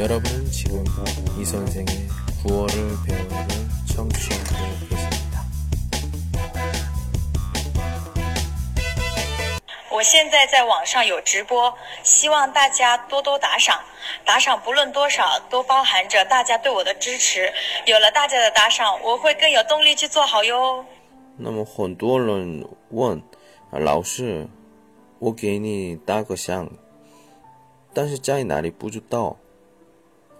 여러분은 지금 이 선생의 구월을 배우는 청취하고 계십니다. 我现在在网上有直播，希望大家多多打赏。打赏不论多少，都包含着大家对我的支持。有了大家的打赏，我会更有动力去做好哟。那么很多人问老师，我给你打个赏，但是在哪里不知道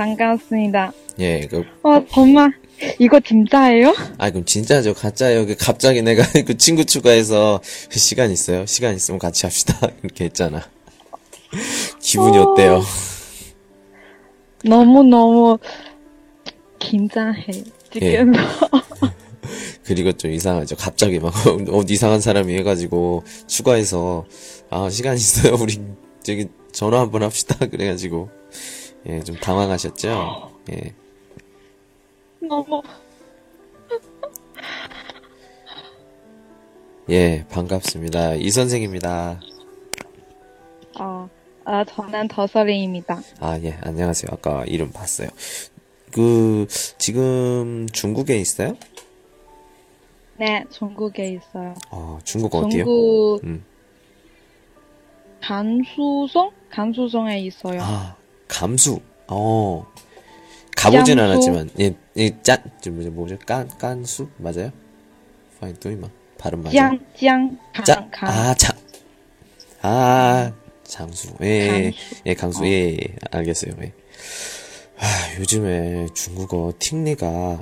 예. 반갑습니다. 예, 그, 어, 정말 이거 진짜예요? 아, 그럼 진짜죠. 가짜요. 그 갑자기 내가 그 친구 추가해서 시간 있어요? 시간 있으면 같이 합시다. 이렇게 했잖아. 기분이 어. 어때요? 너무너무 긴장해. 지금. 그리고 좀 이상하죠. 갑자기 막, 어, 이상한 사람이 해가지고, 추가해서, 아, 시간 있어요? 우리, 저기, 전화 한번 합시다. 그래가지고, 예, 좀 당황하셨죠? 예. 너무 예, 반갑습니다. 이 선생입니다. 어, 어 저는 더설이입니다. 아, 예, 안녕하세요. 아까 이름 봤어요. 그, 지금 중국에 있어요? 네, 중국에 있어요. 어, 중국 어디요? 중국 음. 간수성? 간수성에 있어요. 아, 감수. 어. 가보진 얌수. 않았지만, 예, 예, 짠, 저 뭐죠, 뭐죠? 깐, 깐수? 맞아요? 파인 또이마. 발음 맞아요? 짱, 짱, 강, 짠, 강. 아, 장, 아, 장수. 예, 예, 강수. 예, 강수. 예, 예, 예, 알겠어요. 예. 아, 요즘에 중국어 틱니가 하,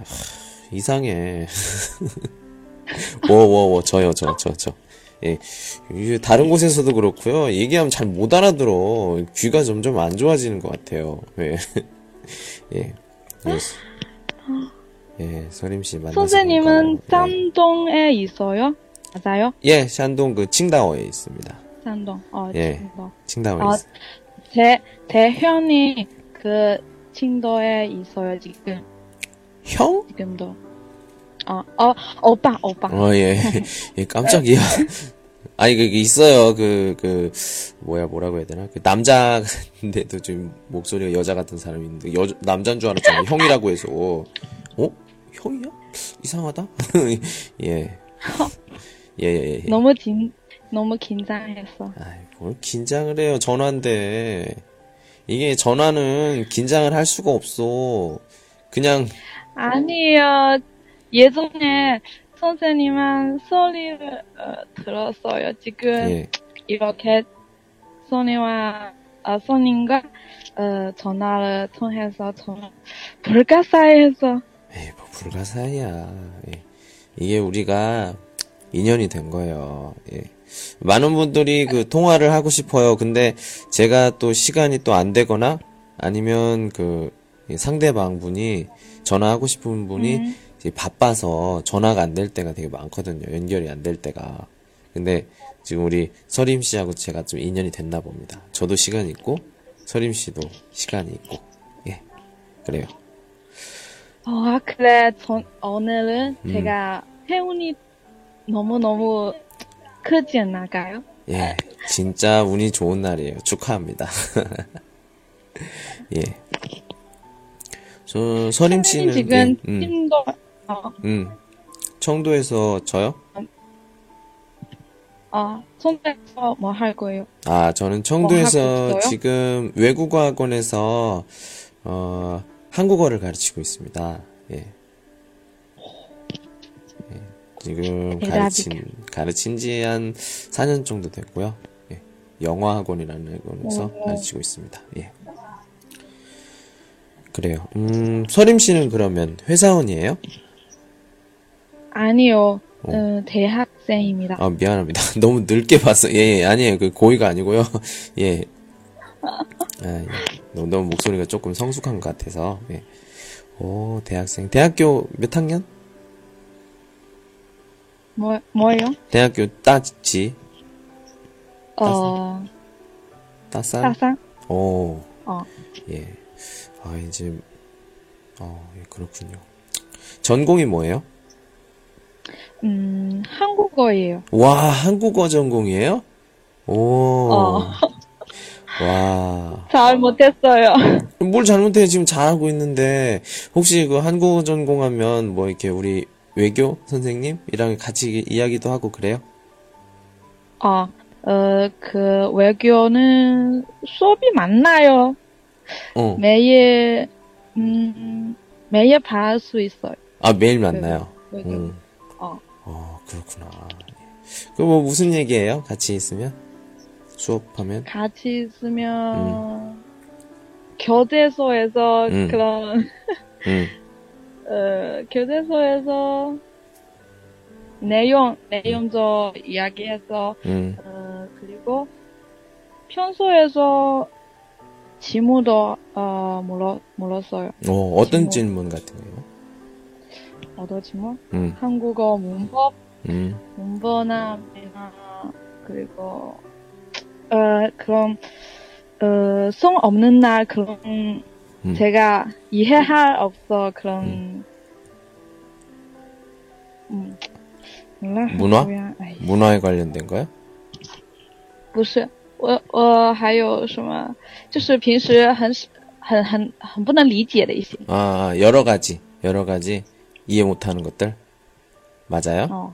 이상해. 워워워 저요 저 저 저. 예, 다른 곳에서도 그렇고요. 얘기하면 잘 못 알아들어. 귀가 점점 안 좋아지는 것 같아요. 예, 예, 예, 예, 서림 씨 만나서 선생님은. 예. 짠동에 있어요? 맞아요? 예, 샨동 그 칭다오에 있습니다. 짠동. 어, 예. 칭다오에 아, 있 제, 제 현이 그 칭도에 있어요, 지금. 형? 지금도. 어, 어, 오빠, 오빠. 어, 예, 예, 깜짝이야. 아니, 그, 있어요. 그, 그, 뭐야, 뭐라고 해야 되나? 그, 남자인데도 좀 목소리가 여자 같은 사람이 있는데, 여, 남자인 줄 알았잖아요. 형이라고 해서. 어? 형이야? 이상하다? 예. 예, 예, 예. 예. 너무 진, 너무 긴장했어. 아이, 뭘 긴장을 해요. 전화인데. 이게 전화는 긴장을 할 수가 없어. 그냥, 아니요. 예전에 선생님한 소리를 어, 들었어요. 지금 예. 이렇게 선생님과 아, 선생님과 어, 전화를 통해서 정말 불가사의해서 에이, 뭐, 불가사의야. 예. 이게 우리가 인연이 된 거예요. 예. 많은 분들이 그 통화를 하고 싶어요. 근데 제가 또 시간이 또 안 되거나 아니면 그 상대방 분이 전화하고 싶은 분이 음. 바빠서 전화가 안 될 때가 되게 많거든요. 연결이 안 될 때가. 근데 지금 우리 서림 씨하고 제가 좀 인연이 됐나 봅니다. 저도 시간이 있고 서림 씨도 시간이 있고. 예. 그래요. 아, 그래. 전, 오늘은 음. 제가 행운이 너무 너무 크지 않나가요? 예, 진짜 운이 좋은 날이에요. 축하합니다. 예. 저, 서림 씨는, 지금 예, 음, 어, 음. 청도에서 저요? 어, 손대서 뭐 할 거예요? 아, 저는 뭐 청도에서 있어요? 지금 외국어 학원에서, 어, 한국어를 가르치고 있습니다. 예. 예, 지금. 가르친, 가르친 지 한 4년 정도 됐고요. 예. 영어 학원이라는 학원에서 오. 가르치고 있습니다. 예. 그래요. 음, 서림 씨는 그러면 회사원이에요? 아니요. 어. 어, 대학생입니다. 아, 미안합니다. 너무 늙게 봤어. 예, 예, 아니에요. 그 고의가 아니고요. 예. 아, 예. 너무, 너무 목소리가 조금 성숙한 것 같아서. 예. 오, 대학생. 대학교 몇 학년? 뭐, 뭐요? 대학교 따지. 어, 따산? 따산? 오, 어, 예. 아, 이제, 어, 예, 그렇군요. 전공이 뭐예요? 음, 한국어예요. 와, 한국어 전공이에요? 오. 어. 와. 잘 못했어요. 뭘 잘못해 지금 잘하고 있는데 혹시 그 한국어 전공하면 뭐 이렇게 우리 외교 선생님이랑 같이 이야기도 하고 그래요? 어, 어, 그 외교는 수업이 많나요? 어. 매일, 음, 매일 봐할 수 있어요. 아 매일 만나요. 외교. 음. 그렇구나. 그 뭐 무슨 얘기예요? 같이 있으면 수업하면? 같이 있으면 교재소에서 음. 그런 음. 어, 교재소에서 내용 내용 좀 이야기해서 음. 어, 그리고 평소에서 질문도 어, 물어 물었어요. 어 어떤 질문. 질문 같은 거예요? 어떤 질문? 음. 한국어 문법, 음. 문법나 매나 그리고 어 그런 어송 없는 날 그런 음. 제가 이해할 없어 그런 음. 몰라, 문화? 不要哎 문화에 관련된 거요? 不是，我我还有什么，就是平时很很很很不能理解的一些。 아 여러 가지 여러 가지 이해 못하는 것들 맞아요? 哦， 어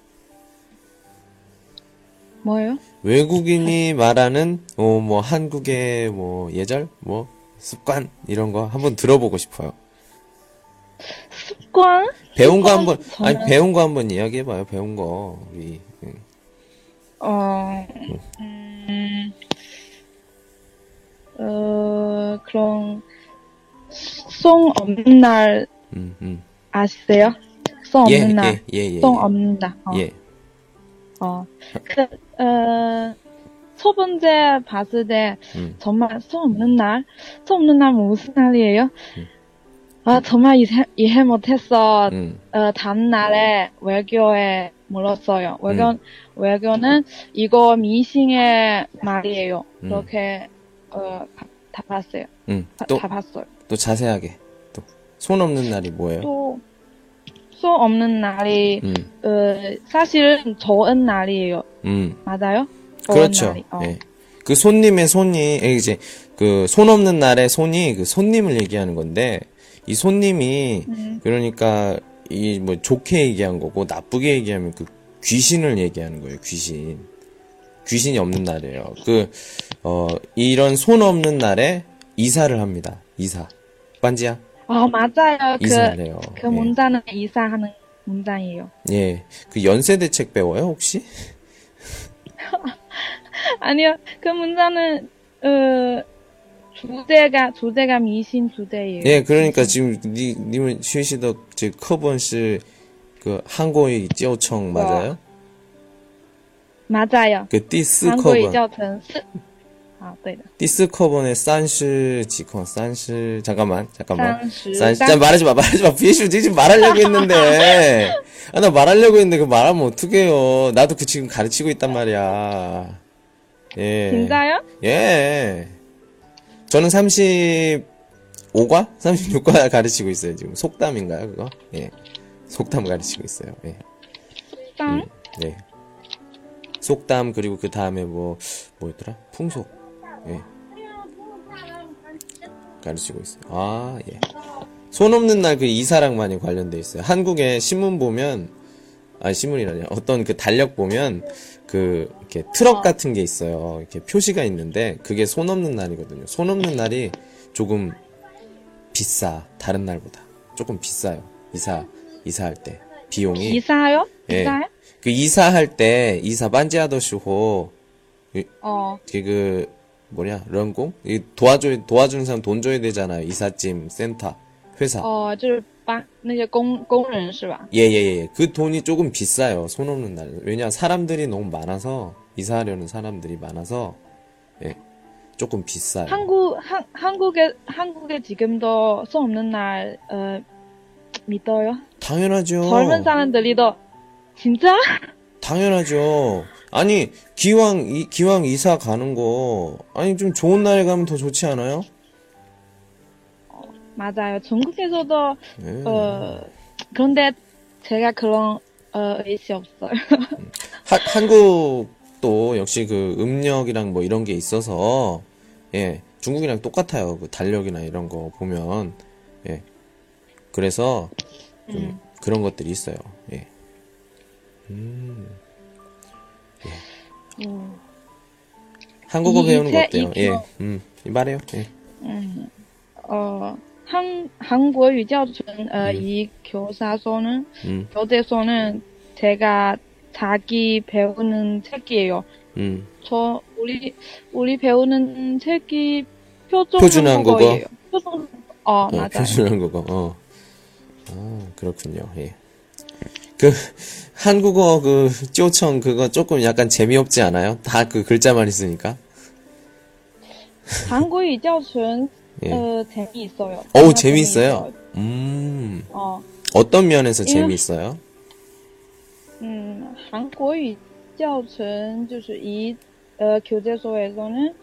뭐요? 외국인이 말하는 어, 뭐 한국의 뭐 예절, 뭐 습관 이런 거 한번 들어보고 싶어요. 光 배운 거 한번 아니 저는- 배운 거 한번 이야기해 봐요. 배운 거 우리. 음. 어, 음, 어 그런 송 없는 날 음, 음. 아시세요? 송 예, 없는 날, 예, 예, 예, 송 예. 없는 날. 어. 예. 어, 그, 어, 첫 번째 봤을 때, 음. 정말 소 없는 날? 소 없는 날 무슨 날이에요? 아, 정말 이해, 이해 못했어. 음. 어, 다음 날에 외교에 물었어요. 외교, 음. 외교는 이거 미싱의 말이에요. 음. 그렇게, 어, 다, 다 봤어요. 음. 다, 또 다 봤어요. 또 자세하게 또 손 없는 날이 뭐예요? 또, 소 없는 날이, 음, 어, 사실은 좋은 날이에요. 음, 맞아요? 그렇죠. 어. 예. 그 손님의 손이 에, 이제 그 손 없는 날의 손이 그 손님을 얘기하는 건데 이 손님이 음. 그러니까 이 뭐 좋게 얘기한 거고 나쁘게 얘기하면 그 귀신을 얘기하는 거예요. 귀신. 귀신이 없는 날이에요. 그 어 이런 손 없는 날에 이사를 합니다. 이사. 반지야. 어, 맞아요. 이사래요. 그, 그 예. 문단은 이사하는 문장이에요. 예. 그 연세 대책 배워요, 혹시? 아니요. 그 문단은, 어, 주제가, 주제가 미신 주제예요. 예, 그러니까 지금 니, 님은 쉬시다, 지금 커번 씨, 그, 한국의 지오청 맞아요? 맞아요. 그, 디스 커번. 한국의 지오청. 是, 아, 对的.第四课本의 30几课 30 잠깐만 잠깐만 30 30 자, 말하지 마 말하지 마 비에슈 지금 말하려고 했는데 아 나 말하려고 했는데 그 말하면 어떡해요 나도 그 지금 가르치고 있단 말이야 예 진짜요? 예 저는 35과 36과 가르치고 있어요 지금 속담인가요 그거 예 속담 가르치고 있어요 예 쌍? 네. 속담 그리고 그 다음에 뭐 뭐였더라? 풍속. 예. 가르치고 있어요. 아 예. 손 없는 날 그 이사랑 많이 관련돼 있어요. 한국에 신문 보면 아니 신문이라니 어떤 그 달력 보면 그 이렇게 트럭 같은 게 있어요. 이렇게 표시가 있는데 그게 손 없는 날이거든요. 손 없는 날이 조금 비싸 다른 날보다 조금 비싸요. 이사 이사할 때 비용이 이사요? 예. 이사요? 그 이사할 때 이사 반지하더시호 어, 그 뭐냐, 런공? 이 도와줘, 도와주는 사람 돈 줘야 되잖아요. 이삿짐, 센터, 회사. 哦，就是帮那些工工人是吧？ 예, 예, 예. 그 돈이 조금 비싸요. 손 없는 날. 왜냐, 사람들이 너무 많아서, 이사하려는 사람들이 많아서, 예. 조금 비싸요. 한국 한 한국에 한국에 지금도 손 없는 날 어, 믿어요? 당연하죠. 젊은 사람들이 더 진짜? 당연하죠. 아니, 기왕, 이, 기왕 이사 가는 거, 아니, 좀 좋은 날에 가면 더 좋지 않아요? 맞아요. 중국에서도 예. 어 그런데 제가 그런 어 의식 없어요. 하- 한국도 역시 그 음력이랑 뭐 이런 게 있어서, 예, 중국이랑 똑같아요. 그 달력이나 이런 거 보면, 예. 그래서, 좀 음. 그런 것들이 있어요. 예. 음. 한국어 이 배우는 거 세- 어때요? 이 예, 교- 음, 말해요. 예. 음, 어, 한, 한국어教준 어, 음. 이 교사서는, 음, 교재서는 제가 자기 배우는 책이에요. 음. 저, 우리, 우리 배우는 책이 표준 표준 한국어? 한국어예요. 표준, 어, 어, 맞아요. 표준 한국어, 어. 아, 그렇군요. 예. 그 한국어 그 쪼청 그거 조금 약간 재미없지 않아요? 다 그 글자만 있으니까. 한국이 쩌춘 예. 어, 재미있어요. 오 재미있어요. 음. 어. 어떤 면에서 예. 재미있어요? 음, 한국이 쩌춘 就是이 어, 교재소에서는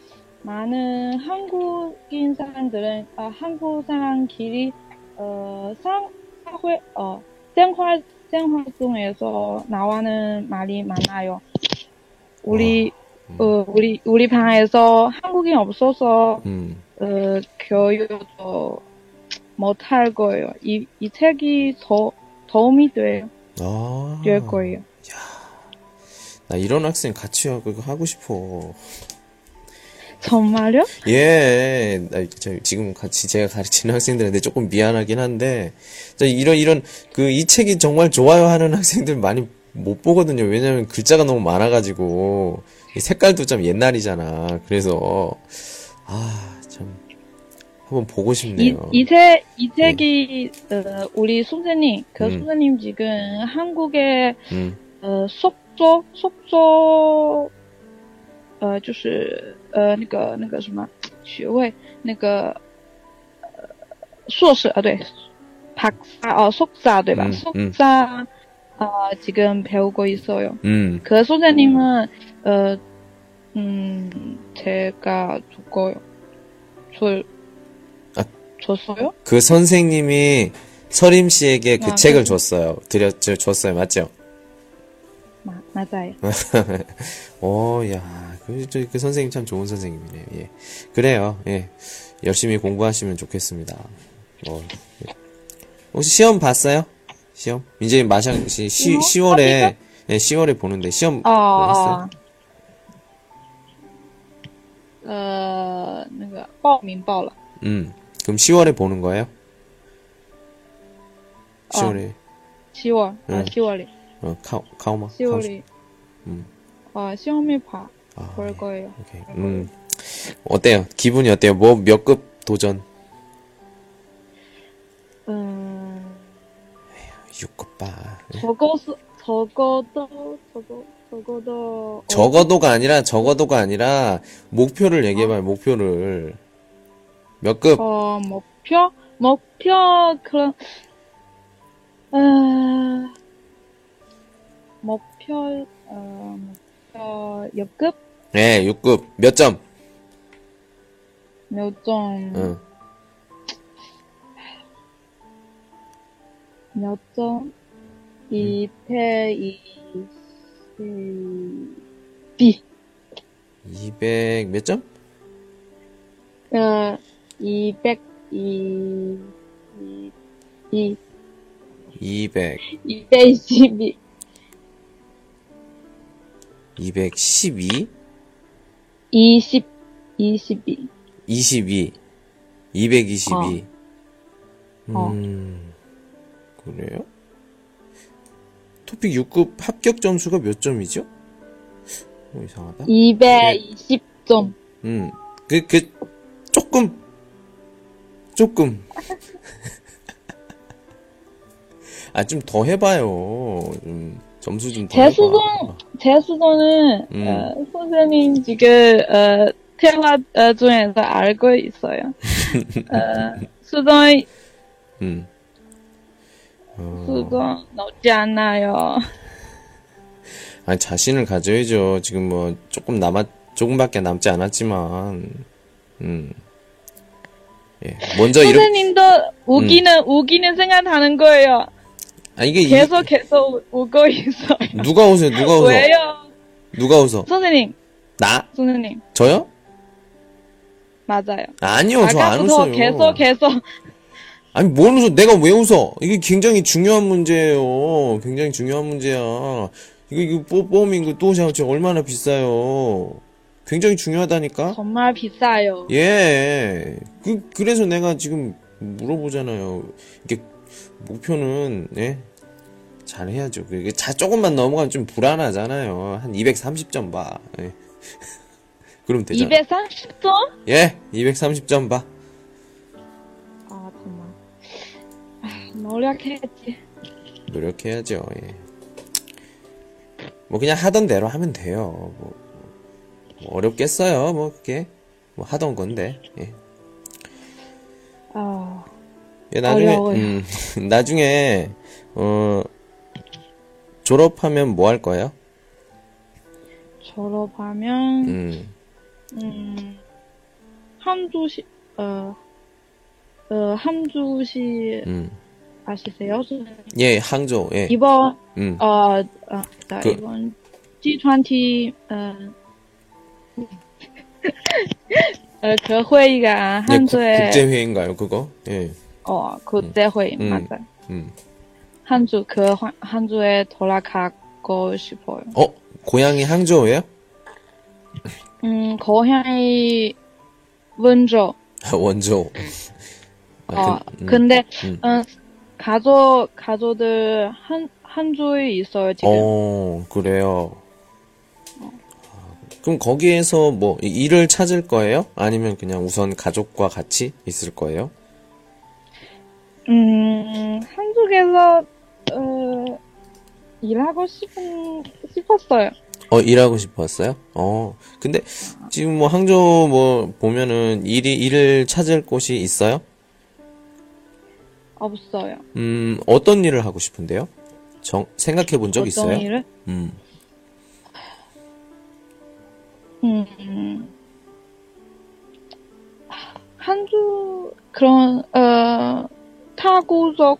많은 한국인 사람들은 어, 한국 사람끼리 어, 상회 어 생활 생활 중에서 나오는 말이 많아요. 우리 어, 우리 우리 방에서 한국인 없어서 음, 어, 교육도 못할 거예요. 이, 이 책이 더 도움이 돼요. 아. 될 거예요. 나 이런 학생 같이 하고 싶어. 정말요? 예. 지금 같이 제가 가르치는 학생들한테 조금 미안하긴 한데, 이런, 이런, 그, 이 책이 정말 좋아요 하는 학생들 많이 못 보거든요. 왜냐면 글자가 너무 많아가지고, 색깔도 좀 옛날이잖아. 그래서, 아, 참. 한번 보고 싶네요. 이, 책, 이 음. 책이, 음. 어, 우리 선생님, 그 음. 선생님 지금 한국의, 음. 어, 속조, 속조, 어, 就是 呃那个那个什么学位，那个呃硕士啊，对，박사哦，석사对吧？嗯 석사 嗯 아 지금 배우고 있어요. 음, 그 선생님은 어, 음, 제가 줬고요. 줄 아. 줬어요? 그 선생님이 서림 씨에게 그 아, 책을 네. 줬어요. 드렸, 저- 줬어요. 맞죠? 마, 맞아요. 오, 야, 그, 저, 그 선생님 참 좋은 선생님이네요. 예. 그래요. 예. 열심히 공부하시면 좋겠습니다. 뭐, 예. 혹시 시험 봤어요? 시험? 이제 마상, 시, 시, 뭐? 10월에, 예, 10월에 보는데, 시험 어, 뭐 했어요? 어,呃，那个报名报了， 음. 그럼 10월에 보는 거예요? 10월에, 七월아 응. 10월에 어, 카오, 카오마? 10월에 음. 아 시험을 봐. 아, 볼 거예요. 오케이. 음. 어때요? 기분이 어때요? 뭐, 몇 급 도전? 음, 6급 봐. 적어서 적어도 적어 적어도 적어도가 아니라 적어도가 아니라 목표를 얘기해봐요. 목표를 몇 급? 어 목표 목표 그런 어 목표 어 목표 역급 네, 6급 몇 점? 몇 점 응. 몇 점? 이태 이 B 200 몇 점? 어 이백 이 이, 200, 이백이십이 212, 이십 이십이 22, 222. 어. 음, 그래요? 토픽 6급 합격 점수가 몇 점이죠? 어, 이상하다. 이백이십 점 음, 그, 그, 조금, 조금. 아, 좀 더 해봐요. 좀, 점수 좀. 제수동, 제수동은, 음. 어, 선생님 지금, 어, 대화, 어, 중에서 알고 있어요. 어, 수동, 음. 어, 수동 높지 않아요. 아니, 자신을 가져야죠. 지금 뭐, 조금 남았, 조금밖에 남지 않았지만, 음. 예. 먼저 선생님도 우기는, 우기는 생각하는 거예요. 아, 이게, 이- 계속, 계속 우고 있어요. 누가 웃어요? 누가 웃어? 왜요? 누가 웃어? 선생님, 나? 선생님, 저요? 맞아요. 아니요, 저 안 아까부터 웃어요. 계속, 계속, 아니, 뭘 웃어? 내가 왜 웃어? 이게 굉장히 중요한 문제예요. 굉장히 중요한 문제야. 이거, 이거, 뽀, 뽀밍, 그, 또샤우치 얼마나 비싸요. 굉장히 중요하다니까? 정말 비싸요. 예. 그, 그래서 내가 지금 물어보잖아요. 이게, 목표는, 예? 잘 해야죠. 이게 자, 조금만 넘어가면 좀 불안하잖아요. 한 230점 봐. 예. 그럼 되잖아. 230점? 예, 230점 봐. 아, 정말. 아, 노력해야지. 노력해야죠. 예. 뭐 그냥 하던 대로 하면 돼요. 뭐, 뭐 어렵겠어요. 뭐 그게 뭐 하던 건데. 예. 아, 예, 나중에 어려워요. 음, 나중에 어 졸업하면 뭐 할 거예요? 졸업하면, 음. 음, 함주시, 어, 어, 함주시 음. 아시세요? 예, 항저. 예. 이번, 음. 어, 어, 자, 그- 이번 G20, 어, 어, 그 회의가 예, 한주에, 국제 회의인가요, 그거? 예. 어, 국제회의, 음. 맞아 요. 음. 한 주, 그, 한- 한 주에 돌아가고 싶어요. 어, 고향이 항저우예요? 음, 고향이 원조. 원조. 어, 아, 그, 음. 근데, 음. 어, 가족, 가족들 한, 한 주에 있어요, 지금. 어, 그래요. 그럼 거기에서 뭐 이- 일을 찾을 거예요? 아니면 그냥 우선 가족과 같이 있을 거예요? 음, 한국에서, 어, 일하고 싶은, 싶었어요. 어, 일하고 싶었어요? 어, 근데 지금 뭐 항저우 뭐 보면은 일이 일을 찾을 곳이 있어요? 없어요. 음, 어떤 일을 하고 싶은데요? 정, 생각해 본 적 어떤 있어요? 일을? 음, 음, 한주, 그런, 어, 타구적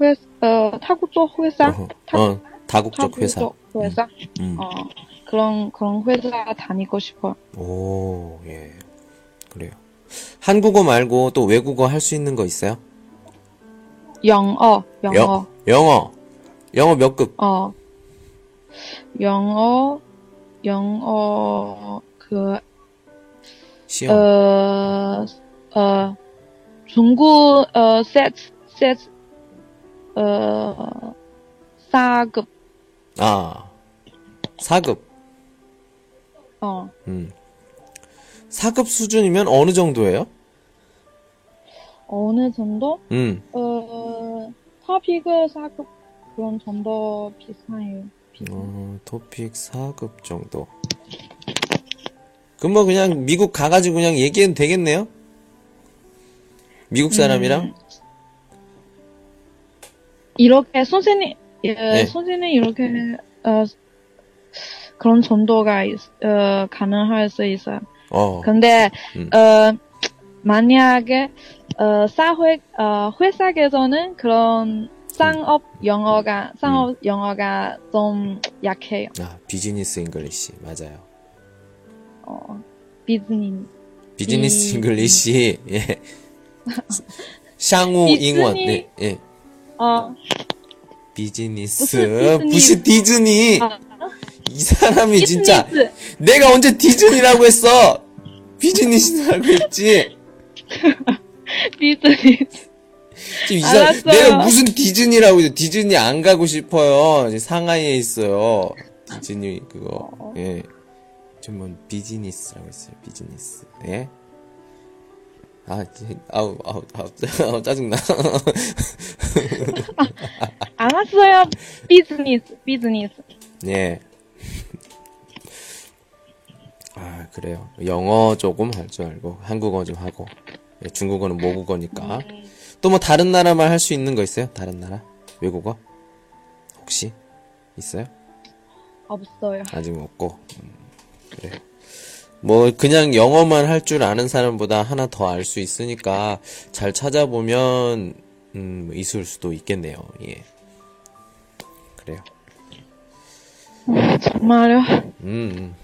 회사, 어, 타구적 회사? 어허. 타, 어, 다국적 회사. 타구적 회사? 음. 어, 그런, 그런 회사 다니고 싶어. 오, 예. 그래요. 한국어 말고 또 외국어 할 수 있는 거 있어요? 영어, 영어, 영, 영어. 영어 몇 급? 어, 영어, 영어, 그, 시험. 어, 어, 중국, 어, 세트, 세트, 어, 4급, 아, 4급. 어, 음. 4급 수준이면 어느 정도예요? 어느 정도? 음. 어, 토픽을 4급, 그런 정도 비슷해요. 어, 토픽 4급 정도. 그럼 뭐 그냥 미국 가가지고 그냥 얘기해도 되겠네요? 미국 사람이랑? 음, 이렇게 선생님, 예, 네. 선생님 이렇게, 어, 그런 정도가, 있, 어, 가능할 수 있어요. 어, 근데, 음. 어, 만약에, 어, 사회, 어, 회사에서는 그런 상업 영어가, 상업 영어가 좀 약해요. 아, business English. 맞아요. 어, 비즈니스. 비즈니스 비- English. 예. 商务 디즈니. 英文. 네, 예. 어, 비즈니스. 무슨 무슨 디즈니. 아, 이 사람이 진짜. 비즈니스. 내가 언제 디즈니라고 했어? 비즈니스라고 했지. 비즈니스. 지금 이 사람, 알았어요. 내가 무슨 디즈니라고 해서 디즈니 안 가고 싶어요. 상하이에 있어요. 디즈니 그거. 예. 전뭐 비즈니스라고 했어요. 비즈니스. 예. 아, 아우, 아우, 아우, 짜증나. 알았어요. 비즈니스, 비즈니스. 예. 아, 그래요. 영어 조금 할 줄 알고, 한국어 좀 하고, 예, 중국어는 모국어니까. 또 뭐 다른 나라 말 할 수 있는 거 있어요? 다른 나라? 외국어? 혹시? 있어요? 없어요. 아직 없고. 음, 그래. 뭐, 그냥 영어만 할 줄 아는 사람보다 하나 더 알 수 있으니까 잘 찾아보면, 음, 뭐 있을 수도 있겠네요. 예. 그래요. 정말요? 음,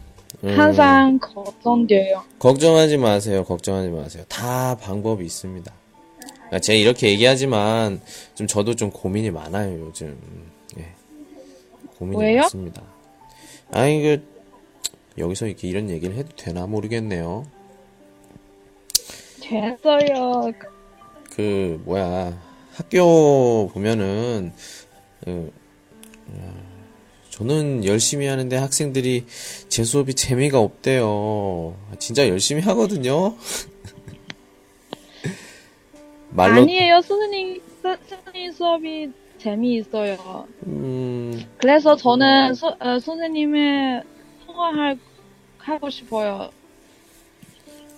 음. 항상 걱정돼요. 걱정하지 마세요. 걱정하지 마세요. 다 방법이 있습니다. 아, 제가 이렇게 얘기하지만 좀 저도 좀 고민이 많아요 요즘. 예. 고민이 왜요? 많습니다. 아니 그 여기서 이렇게 이런 얘기를 해도 되나 모르겠네요. 됐어요. 그 뭐야 학교 보면은 그, 어, 저는 열심히 하는데 학생들이 제 수업이 재미가 없대요. 진짜 열심히 하거든요. 말로 아니에요. 선생님, 선- 선생님 수업이 재미있어요. 음, 그래서 저는 서, 어, 선생님의 통화할 하고 싶어요.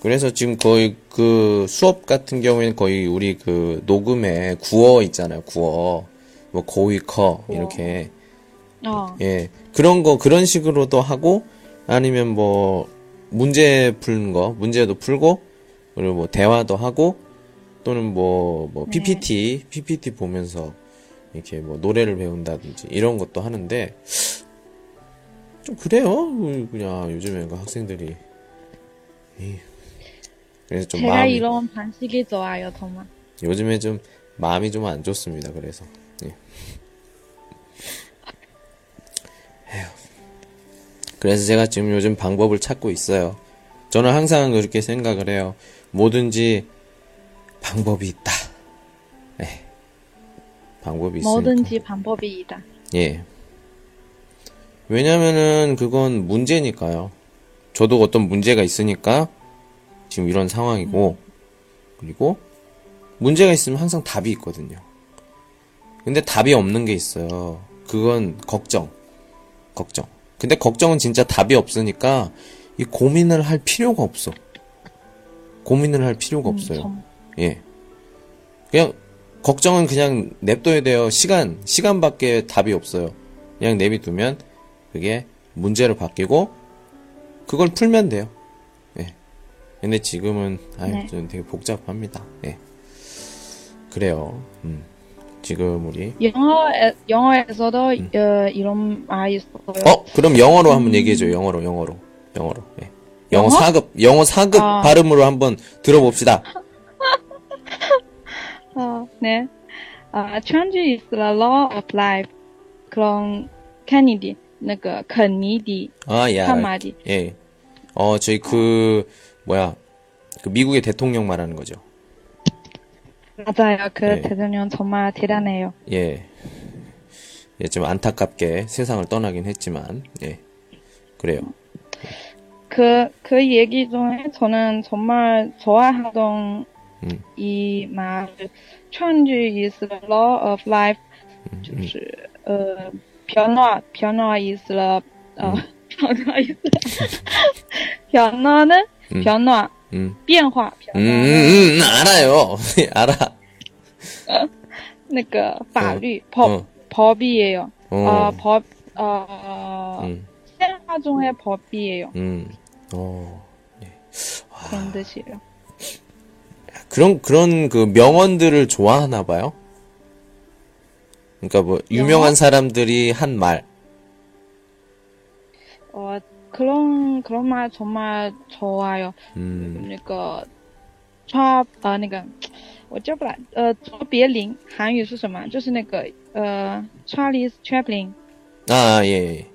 그래서 지금 거의 그 수업 같은 경우에는 거의 우리 그 녹음에 구어 있잖아요. 구어. 뭐 고위 커 이렇게 어, 예. 그런 거 그런 식으로도 하고 아니면 뭐 문제 푸는 거 문제도 풀고 그리고 뭐 대화도 하고 또는 뭐뭐 네. PPT PPT 보면서 이렇게 뭐 노래를 배운다든지 이런 것도 하는데 좀 그래요. 그냥 요즘에 그 학생들이 에이. 그래서 좀 제가 마음이 이런 방식이 좋아요, 정말. 요즘에 좀 마음이 좀 안 좋습니다. 그래서 예. 그래서 제가 지금 요즘 방법을 찾고 있어요. 저는 항상 그렇게 생각을 해요. 뭐든지 방법이 있다. 예. 방법이 있으니까. 뭐든지 방법이 있다. 예. 왜냐면은 그건 문제니까요. 저도 어떤 문제가 있으니까 지금 이런 상황이고, 그리고 문제가 있으면 항상 답이 있거든요. 근데 답이 없는 게 있어요. 그건 걱정. 걱정. 근데 걱정은 진짜 답이 없으니까 이 고민을 할 필요가 없어. 고민을 할 필요가 없어요. 정- 예. 그냥 걱정은 그냥 냅둬야 돼요. 시간, 시간밖에 답이 없어요. 그냥 내비두면 그게 문제로 바뀌고 그걸 풀면 돼요. 예. 근데 지금은 아유, 네. 좀 되게 복잡합니다. 예. 그래요. 음. 지금 우리 영어에, 영어에서도 어, 이런 말이 있어요. 어, 그럼 영어로 한번 얘기해 줘요. 영어로, 영어로. 영어로. 예. 영어 영어? 4급, 영어 4급 아. 발음으로 한번 들어봅시다. 어, 네. 아, change is the law of life. 그런 케니디, 那个肯尼迪 아, 예. 알아요. 한마디. 예. 어, 저희 그, 뭐야. 그 미국의 대통령 말하는 거죠. 맞아요. 그 네. 대통령 정말 대단해요. 예. 예, 좀 안타깝게 세상을 떠나긴 했지만, 예. 그래요. 그, 그 얘기 중에 저는 정말 좋아하던 음. 이 말, change is the law of life. 嗯就是呃， 변화 변화 is the 呃，변화 is 변화는 음. 변화 음. 变化， 음, 변화 음, 음, 알아요. 알아. 那个法律嗯 법 법이에요 어. 아 법, 어, 음, 생활 중의 법이에요. 음. 어. 그런 뜻이에요. 그런, 그런 그 명언들을 좋아하나 봐요. 그러니까 뭐, 유명한 사람들이 한 말. 어, 그런, 그런 말 정말 좋아요. 음, 那个，差呃那个，我叫不来，呃，卓别林，韩语是什么？就是那个呃，Charlie Chaplin， 아, 예,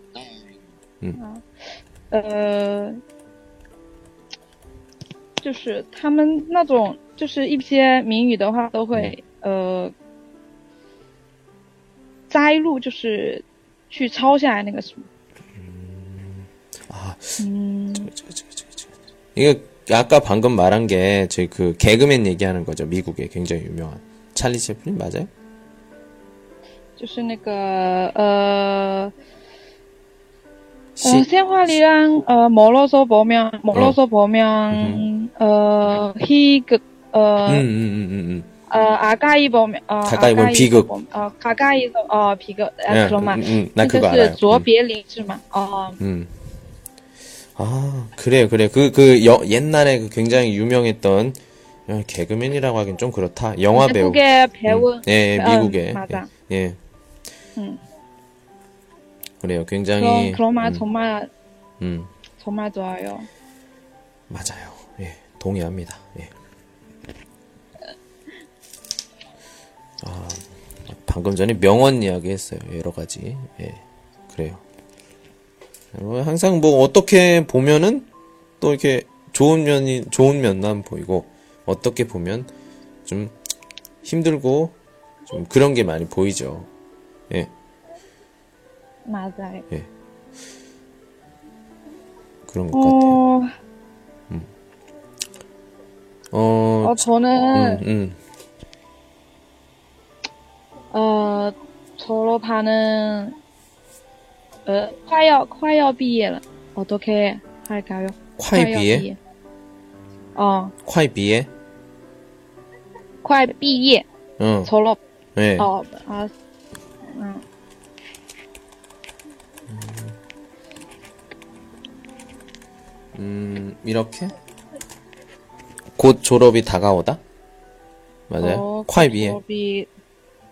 예. 呃，就是他们那种，就是一些谜语的话，都会呃 摘录，就是去抄下来那个什么， 아, 嗯， 저, 저, 저, 저, 저. 이게 아까 방금 말한 게 저희 그 개그맨 얘기하는 거죠. 미국의 굉장히 유명한 찰리 채플린 맞아요? 就是那个呃 시, 어, 생활이랑 어, 멀어서 보면 멀어서 보면 어 희극 어, 음, 음, 음, 음, 어 아가이 보면 어, 가까이 보면 비극. 보면, 어 가까이서 어 비극 아, 예, 그런 말. 음, 음, 나 那 그거 个 알아요. 是卓别林是吗？哦， 음. 아, 그래요, 그래. 그, 그, 여, 옛날에 그 굉장히 유명했던, 어, 개그맨이라고 하긴 좀 그렇다. 영화 배우. 미국의 배우. 예, 예, 어, 미국의. 맞아. 예. 음. 그래요, 그런 굉장히. 그런 말 음, 정말 음, 정말 좋아요. 맞아요. 예, 동의합니다. 예. 방금 전에 명언 이야기 했어요. 여러 가지. 예, 그래요. 어, 항상 뭐 어떻게 보면은 또 이렇게 좋은 면이, 좋은 면만 보이고, 어떻게 보면 좀 힘들고, 좀 그런 게 많이 보이죠. 예, 맞아요. 그런 것 같아요. 어, 어, 어 저는 음, 음. 어 졸업하는 어快要快要毕业了 어떻게 할까요? 快毕业？ 毕业어, 快别，快毕业 응, 졸업 예. 어, 아, 음. 음, 이렇게? 곧 졸업이 다가오다? 맞아요. 哦，快毕业， 졸업이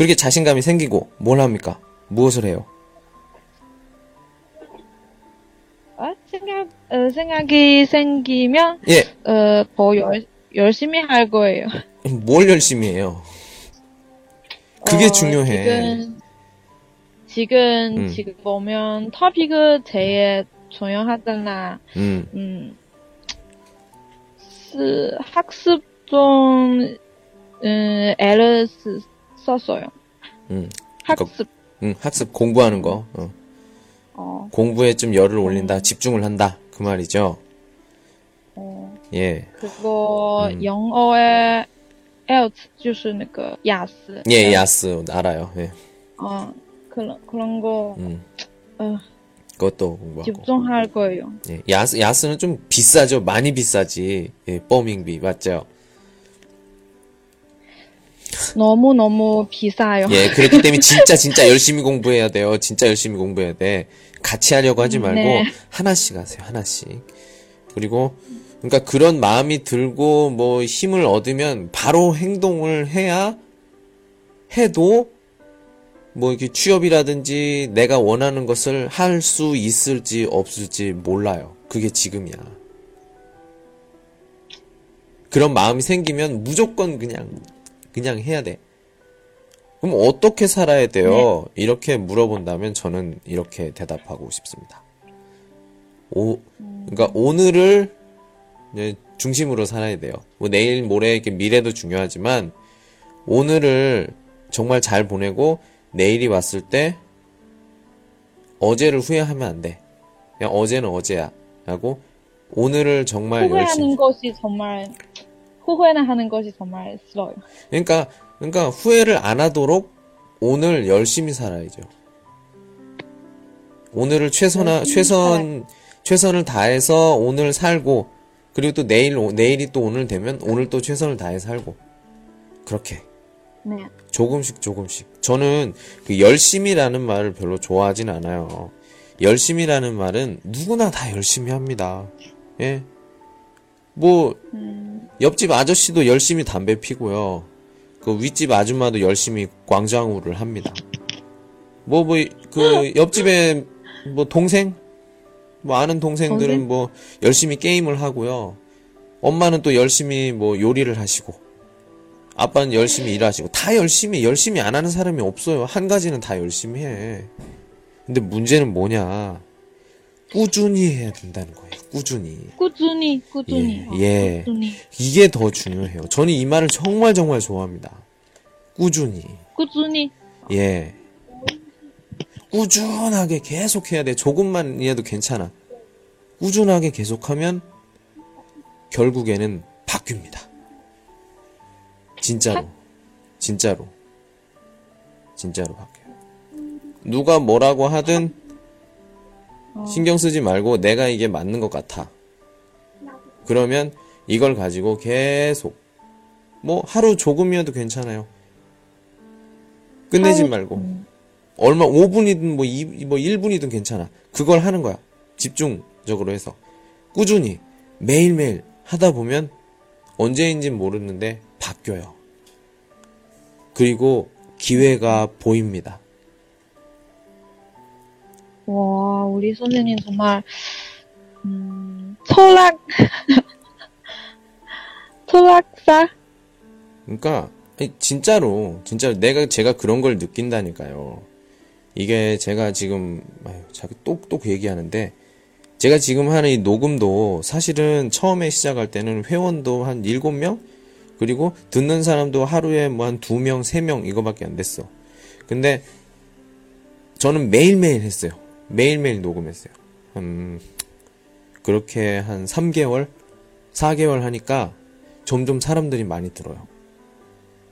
그렇게 자신감이 생기고, 뭘 합니까? 무엇을 해요? 어, 생각 어, 생각이 생기면 예, 어, 더 열, 열심히 할 거예요. 뭘 열심히 해요? 그게 어, 중요해. 지금, 지금, 음. 지금 보면 토픽은 제일 중요하잖아. 음, 음, 스, 학습 좀, 음, 애를 쓰, 썼어요. 음. 학습, 음, 학습 공부하는 거. 어. 어, 공부에 좀 열을 올린다, 집중을 한다. 그 말이죠. 어, 예. 그거, 음. 영어의 IELTS, 就是那个雅思. 예, 야스, 알아요. 예. 어, 그런, 그런 거, 음, 어, 그것도 공부하고. 집중할 거예요. 예, 야스, 야스는 좀 비싸죠. 많이 비싸지. 예, 버밍비, 맞죠? 너무너무 비싸요. 예, 그렇기 때문에 진짜 진짜 열심히 공부해야 돼요. 진짜 열심히 공부해야 돼. 같이 하려고 하지 말고 네. 하나씩 하세요. 하나씩. 그리고 그러니까 그런 마음이 들고 뭐 힘을 얻으면 바로 행동을 해야 해도 뭐 이렇게 취업이라든지 내가 원하는 것을 할 수 있을지 없을지 몰라요. 그게 지금이야. 그런 마음이 생기면 무조건 그냥 그냥 해야 돼. 그럼 어떻게 살아야 돼요? 이렇게 물어본다면 저는 이렇게 대답하고 싶습니다. 오, 그러니까 오늘을 이제 중심으로 살아야 돼요. 뭐 내일, 모레, 이렇게 미래도 중요하지만 오늘을 정말 잘 보내고 내일이 왔을 때 어제를 후회하면 안 돼. 그냥 어제는 어제야. 하고 오늘을 정말 열심히 후회하는 것이 정말 후회는 하는 것이 정말 싫어요. 그러니까 그러니까 후회를 안 하도록 오늘 열심히 살아야죠. 오늘을 열심히 최선 최선을 다해서 오늘 살고 그리고 또 내일 오- 내일이 또 오늘 되면 오늘 또 최선을 다해 살고 그렇게 네. 조금씩 조금씩 저는 그 열심히라는 말을 별로 좋아하진 않아요. 열심히라는 말은 누구나 다 열심히 합니다. 예. 뭐 음, 옆집 아저씨도 열심히 담배 피고요. 그 윗집 아줌마도 열심히 광장우를 합니다. 뭐, 뭐, 그, 옆집에, 뭐, 동생? 뭐, 아는 동생들은 동생? 뭐, 열심히 게임을 하고요. 엄마는 또 열심히 뭐 요리를 하시고, 아빠는 열심히 일하시고, 다 열심히, 열심히 안 하는 사람이 없어요. 한 가지는 다 열심히 해. 근데 문제는 뭐냐. 꾸준히 해야 된다는 거예요. 꾸준히. 꾸준히, 꾸준히. 예, 예. 꾸준히. 이게 더 중요해요. 저는 이 말을 정말 정말 좋아합니다. 꾸준히. 꾸준히. 예. 꾸준하게 계속 해야 돼. 조금만이라도 괜찮아. 꾸준하게 계속하면 결국에는 바뀝니다. 진짜로. 진짜로. 진짜로 바뀌어요. 누가 뭐라고 하든 신경 쓰지 말고 내가 이게 맞는 것 같아. 그러면 이걸 가지고 계속 뭐 하루 조금이어도 괜찮아요. 끝내지 말고 얼마 5분이든 뭐, 2, 뭐 1분이든 괜찮아. 그걸 하는 거야. 집중적으로 해서 꾸준히 매일매일 하다 보면 언제인지 모르는데 바뀌어요. 그리고 기회가 보입니다. 와, 우리 선생님 정말, 음, 철학, 철학사? 그러니까 진짜로 진짜로 내가 제가 그런 걸 느낀다니까요. 이게 제가 지금 아유, 자꾸 똑똑 얘기하는데 제가 지금 하는 이 녹음도 사실은 처음에 시작할 때는 회원도 한 7명 그리고 듣는 사람도 하루에 뭐 한 2명, 3명 이거밖에 안 됐어. 근데 저는 매일매일 했어요. 매일매일 녹음했어요. 음, 그렇게 한 3개월, 4개월 하니까 점점 사람들이 많이 들어요.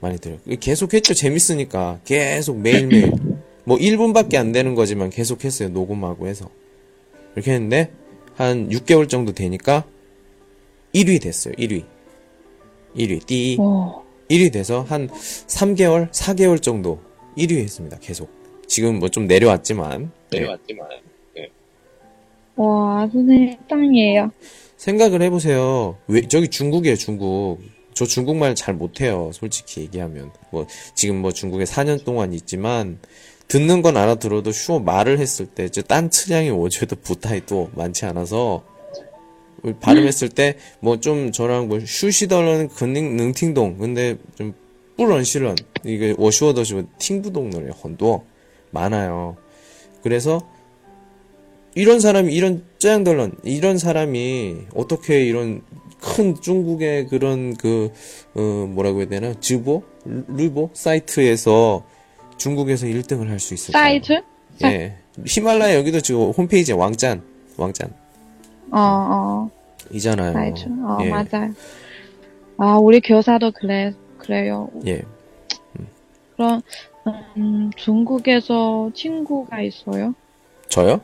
많이 들어요. 계속 했죠. 재밌으니까. 계속 매일매일. 뭐 1분밖에 안 되는 거지만 계속 했어요. 녹음하고 해서. 이렇게 했는데, 한 6개월 정도 되니까 1위 됐어요. 1위. 1위. 띠. 와, 1위 돼서 한 3개월, 4개월 정도 1위 했습니다. 계속. 지금 뭐좀 내려왔지만. 네. 와, 선생님 짱이에요. 생각을 해보세요. 왜, 저기 중국이에요, 중국. 저 중국말 잘 못해요, 솔직히 얘기하면. 뭐, 지금 뭐 중국에 4년 동안 있지만, 듣는 건 알아들어도 슈어 말을 했을 때, 저딴 츠량이 오저도 부타이 또 많지 않아서, 발음했을 때, 뭐 좀 저랑 뭐, 슈시더런 근능, 능팅동. 근데 좀, 뿌런시런. 이게 워슈어더시 팅부동너래, 헌도 많아요. 그래서, 이런 사람이 이런 쩌양덜런 이런 사람이 어떻게 이런 큰 중국의 그런 그 어, 뭐라고 해야 되나 즈보 르보 사이트에서 중국에서 1등을 할 수 있을까요? 사이트? 예. 히말라야 여기도 지금 홈페이지에 왕짠 왕짠 어, 어, 이잖아요. 사이트. 어, 예. 맞아요. 아, 우리 교사도 그래, 그래요. 예. 그럼, 음, 중국에서 친구가 있어요? 저요?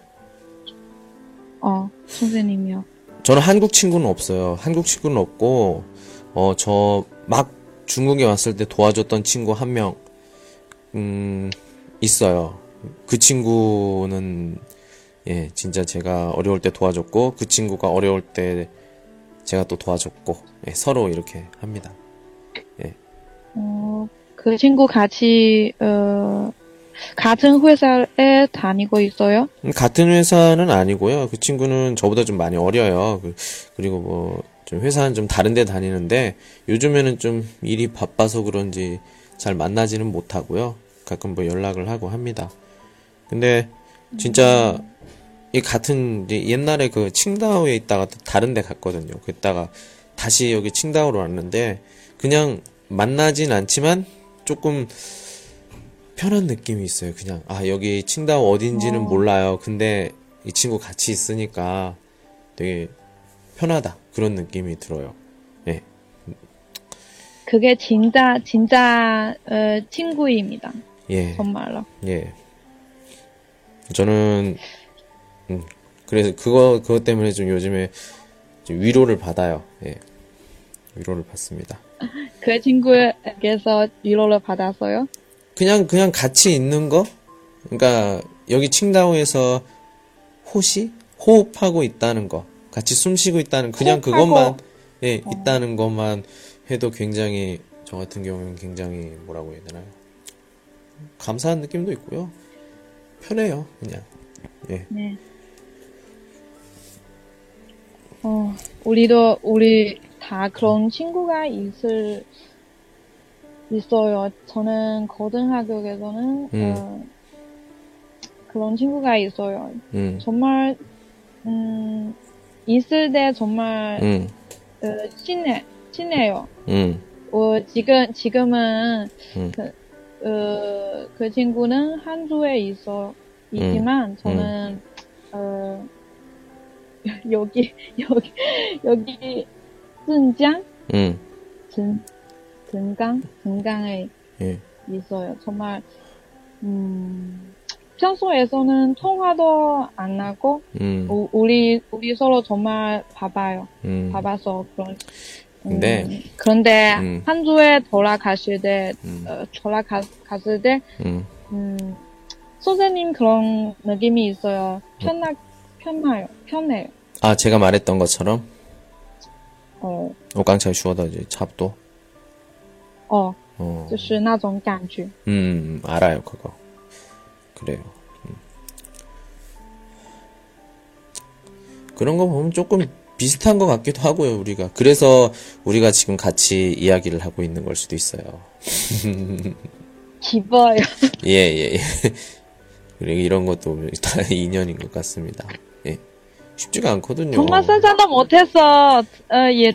어, 선생님이요. 저는 한국 친구는 없어요. 한국 친구는 없고, 어, 저, 막 중국에 왔을 때 도와줬던 친구 한 명, 음, 있어요. 그 친구는, 예, 진짜 제가 어려울 때 도와줬고, 그 친구가 어려울 때 제가 또 도와줬고, 예, 서로 이렇게 합니다. 어, 그 친구 같이, 어, 같은 회사에 다니고 있어요? 음, 같은 회사는 아니고요. 그 친구는 저보다 좀 많이 어려요. 그- 그리고 뭐, 좀 회사는 좀 다른 데 다니는데, 요즘에는 좀 일이 바빠서 그런지 잘 만나지는 못하고요. 가끔 뭐 연락을 하고 합니다. 근데, 진짜, 이 같은, 옛날에 그 칭다오에 있다가 또 다른 데 갔거든요. 그랬다가 다시 여기 칭다오로 왔는데, 그냥 만나진 않지만, 조금, 편한 느낌이 있어요. 그냥 아 여기 칭다오 어딘지는 몰라요. 근데 이 친구 같이 있으니까 되게 편하다 그런 느낌이 들어요. 예, 그게 진짜, 진짜, 어, 친구입니다. 예, 정말로. 예. 저는 음 그래서 그거 그것 때문에 좀 요즘에 좀 위로를 받아요. 예, 위로를 받습니다. 그 친구에게서 위로를 받았어요? 그냥 그냥 같이 있는 거. 그러니까 여기 칭다오에서 호시 호흡하고 있다는 거, 같이 숨 쉬고 있다는 그냥 호흡하고. 그것만 예 있다는 것만 해도 굉장히 저 같은 경우는 굉장히 뭐라고 해야 되나요? 감사한 느낌도 있고요. 편해요, 그냥. 예. 네. 어, 우리도, 우리 다 그런 친구가 있을 있어요. 저는 고등학교에서는 음. 어, 그런 친구가 있어요. 음, 정말 음, 있을 때 정말 음, 어, 친해 친해요. 음, 어, 지금 지금은 음. 그, 어, 그 친구는 한주에 있어 있지만 저는 어, 여기 여기 여기 음, 등 등강 등강에 예, 있어요. 정말 음, 평소에서는 통화도 안 하고 음, 우, 우리 우리 서로 정말 봐봐요. 음. 봐봐서 그런. 음, 근데, 그런데 음. 한 주에 돌아가실 때, 음. 어, 돌아갔을 때, 음, 음, 선생님 그런 느낌이 있어요. 편하, 편해요. 편해요. 아, 제가 말했던 것처럼, 어, 我刚才说的差不多. 어, 어, 就是那种感觉. 음, 알아요, 그거. 그래요. 음. 그런 거 보면 조금 비슷한 것 같기도 하고요, 우리가. 그래서 우리가 지금 같이 이야기를 하고 있는 걸 수도 있어요. 기뻐요. 예, 예, 예. 그리고 이런 것도 다 인연인 것 같습니다. 예. 쉽지가 않거든요. 정말 상상도 못했어. 어, 예.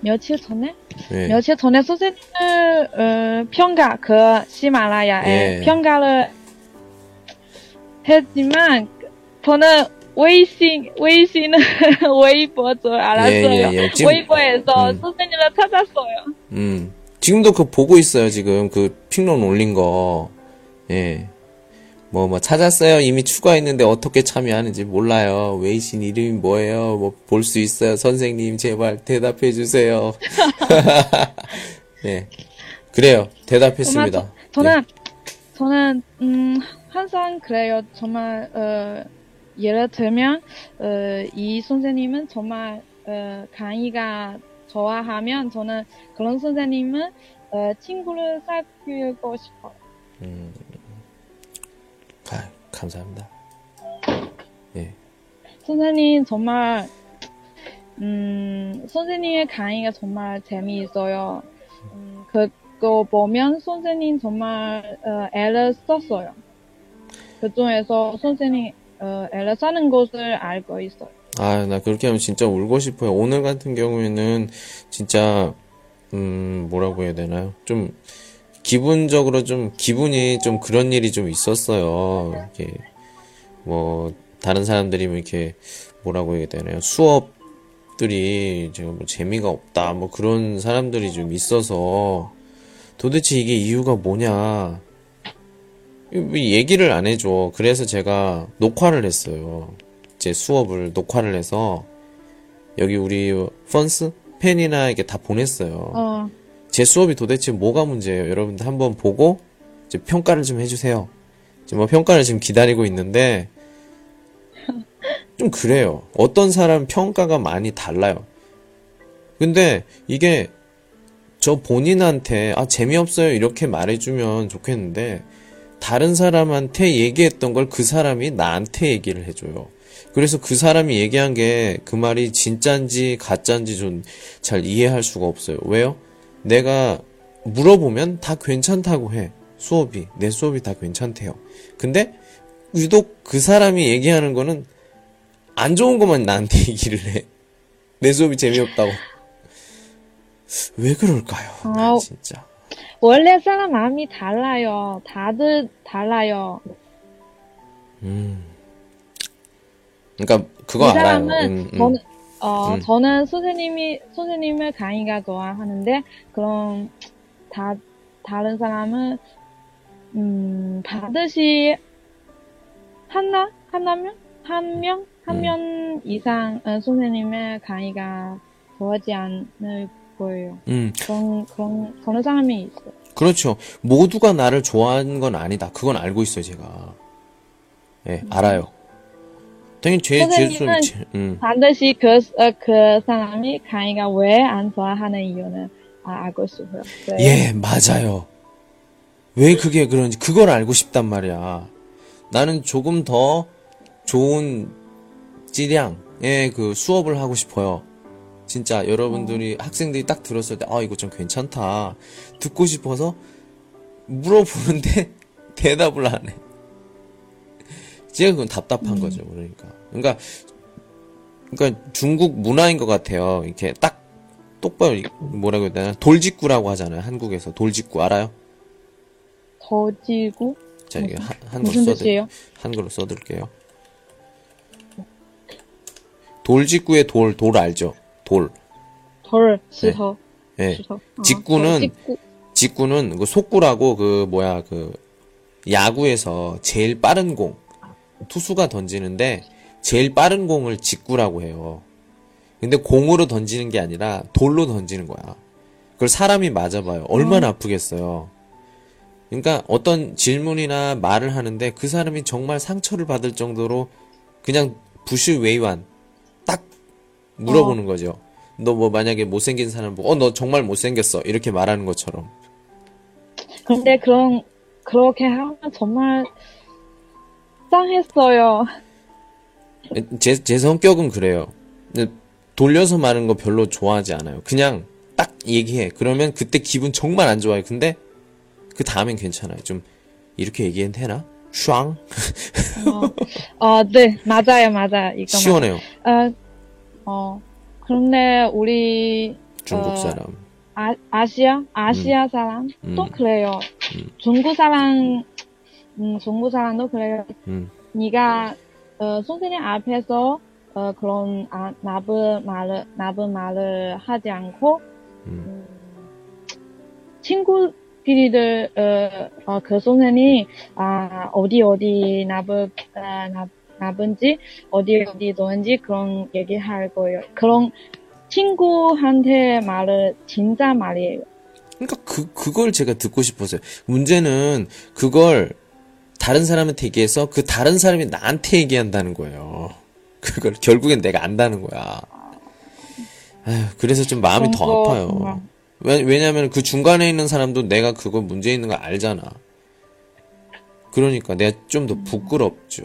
며칠 전에? 예. 며칠 전에 선생님을 어, 평가 그 시말라야에 예. 평가를 했지만 저는 웨이싱 웨이싱은 웨이버죠 알았어요. 예, 예, 예. 지금- 웨이버에서 음. 선생님을 찾았어요. 음. 지금도 그 보고 있어요, 지금. 그 핑론 올린 거. 예. 뭐, 뭐, 찾았어요. 이미 추가했는데 어떻게 참여하는지 몰라요. 웨이신 이름이 뭐예요? 뭐, 볼 수 있어요. 선생님, 제발 대답해 주세요. 예. 그래요. 대답했습니다. 정말 저, 저는 저는 음 항상 그래요. 정말 어 예를 들면 어 이 선생님은 정말 어 강의가 좋아하면 저는 그런 선생님은 어 친구를 사귀고 싶어요. 음. 아, 감사합니다. 예. 선생님 정말 음 선생님의 강의가 정말 재미있어요. 음 그거 보면 선생님 정말 어, 애를 썼어요. 그중에서 선생님 어, 애를 쓰는 것을 알고 있어요. 아, 나 그렇게 하면 진짜 울고 싶어요. 오늘 같은 경우에는 진짜, 음, 뭐라고 해야 되나요? 좀, 기분적으로 좀, 기분이 좀 그런 일이 좀 있었어요. 이렇게, 뭐, 다른 사람들이 뭐 이렇게, 뭐라고 해야 되나요? 수업들이 제가 뭐 재미가 없다, 뭐 그런 사람들이 좀 있어서, 도대체 이게 이유가 뭐냐. 왜 얘기를 안 해줘. 그래서 제가 녹화를 했어요. 제 수업을 녹화를 해서 여기 우리 펀스 팬이나 이렇게 다 보냈어요. 어, 제 수업이 도대체 뭐가 문제예요? 여러분들 한번 보고 이제 평가를 좀 해주세요. 지금 뭐 평가를 지금 기다리고 있는데 좀 그래요. 어떤 사람 평가가 많이 달라요. 근데 이게 저 본인한테 아 재미없어요 이렇게 말해주면 좋겠는데 다른 사람한테 얘기했던 걸 그 사람이 나한테 얘기를 해줘요. 그래서 그 사람이 얘기한 게 그 말이 진짠지 가짠지 좀 잘 이해할 수가 없어요. 왜요? 내가 물어보면 다 괜찮다고 해. 수업이. 내 수업이 다 괜찮대요. 근데 유독 그 사람이 얘기하는 거는 안 좋은 것만 나한테 얘기를 해. 내 수업이 재미없다고. 왜 그럴까요? 난 아우. 진짜. 원래 사람 마음이 달라요. 다들 달라요. 음. 그러니까 그거 이 알아요. 사람은 음, 음. 어 음. 저는 선생님이 선생님의 강의가 좋아하는데 그럼 다 다른 사람은 음 반드시 하나 하나면 한 명 한명 음. 이상 어, 선생님의 강의가 좋아하지 않을 거예요. 음, 그런 그런 그런 사람이 있어요. 그렇죠. 모두가 나를 좋아하는 건 아니다. 그건 알고 있어요, 제가. 예, 알아요. 당연히 제, 제 선생님은 수업, 음, 반드시 그, 어, 그 사람이 강의가 왜 안 좋아하는 이유는 아, 알고 싶어요. 네. 예, 맞아요. 왜 그게 그런지, 그걸 알고 싶단 말이야. 나는 조금 더 좋은 질량의 그 수업을 하고 싶어요. 진짜 여러분들이 학생들이 딱 들었을 때, 아, 이거 좀 괜찮다. 듣고 싶어서 물어보는데 대답을 안 해. 제가 그건 답답한 거죠, 그러니까. 그러니까, 그러니까 중국 문화인 것 같아요. 이렇게 딱 똑바로 이- 뭐라고 해야 되나 돌직구라고 하잖아요. 한국에서 돌직구 알아요? 더지고 자 이게 한, 한글로 무슨 써드? 한글로 써드릴게요. 돌직구의 돌, 돌 알죠? 돌. 덜 시터 예. 시터 어, 직구는 직구 직구는 그 속구라고 그 뭐야 그 야구에서 제일 빠른 공 투수가 던지는데 제일 빠른 공을 직구라고 해요. 근데 공으로 던지는 게 아니라 돌로 던지는 거야. 그걸 사람이 맞아봐요. 얼마나 아프겠어요. 그러니까 어떤 질문이나 말을 하는데 그 사람이 정말 상처를 받을 정도로 그냥 부실 외환 딱 물어보는 거죠. 너 뭐 만약에 못생긴 사람 보고 어 너 정말 못생겼어 이렇게 말하는 것처럼 근데 그런 그렇게 하면 정말 짱했어요. 제, 제 성격은 그래요. 근데 돌려서 말하는 거 별로 좋아하지 않아요. 그냥 딱 얘기해. 그러면 그때 기분 정말 안 좋아요. 근데 그 다음엔 괜찮아요. 좀 이렇게 얘기해도 되나? 슈앙? 어, 네, 맞아요, 맞아요. 이거 시원해요. 맞아요. 어, 어, 그런데 우리 중국 어, 사람. 아, 아시아 아시아 사람 음. 또 그래요. 음. 중국 사람 음, 중국 사람도 그래요. 음, 네가 어, 선생님 앞에서 어, 그런 아, 나쁜 말을 나쁜 말을 하지 않고 음, 친구끼리들 어, 어, 그 선생님 아 어디 어디 나쁜 아, 나, 나쁜지 어디 어디 좋은지 그런 얘기할 거예요. 그런 친구한테 말을 진짜 말이에요. 그러니까 그, 그걸 제가 듣고 싶었어요. 문제는 그걸 다른 사람한테 얘기해서 그 다른 사람이 나한테 얘기한다는 거예요. 그걸 결국엔 내가 안다는 거야. 아휴, 그래서 좀 마음이 더 아파요. 정말. 왜, 왜냐면 그 중간에 있는 사람도 내가 그거 문제 있는 거 알잖아. 그러니까 내가 좀 더 부끄럽죠.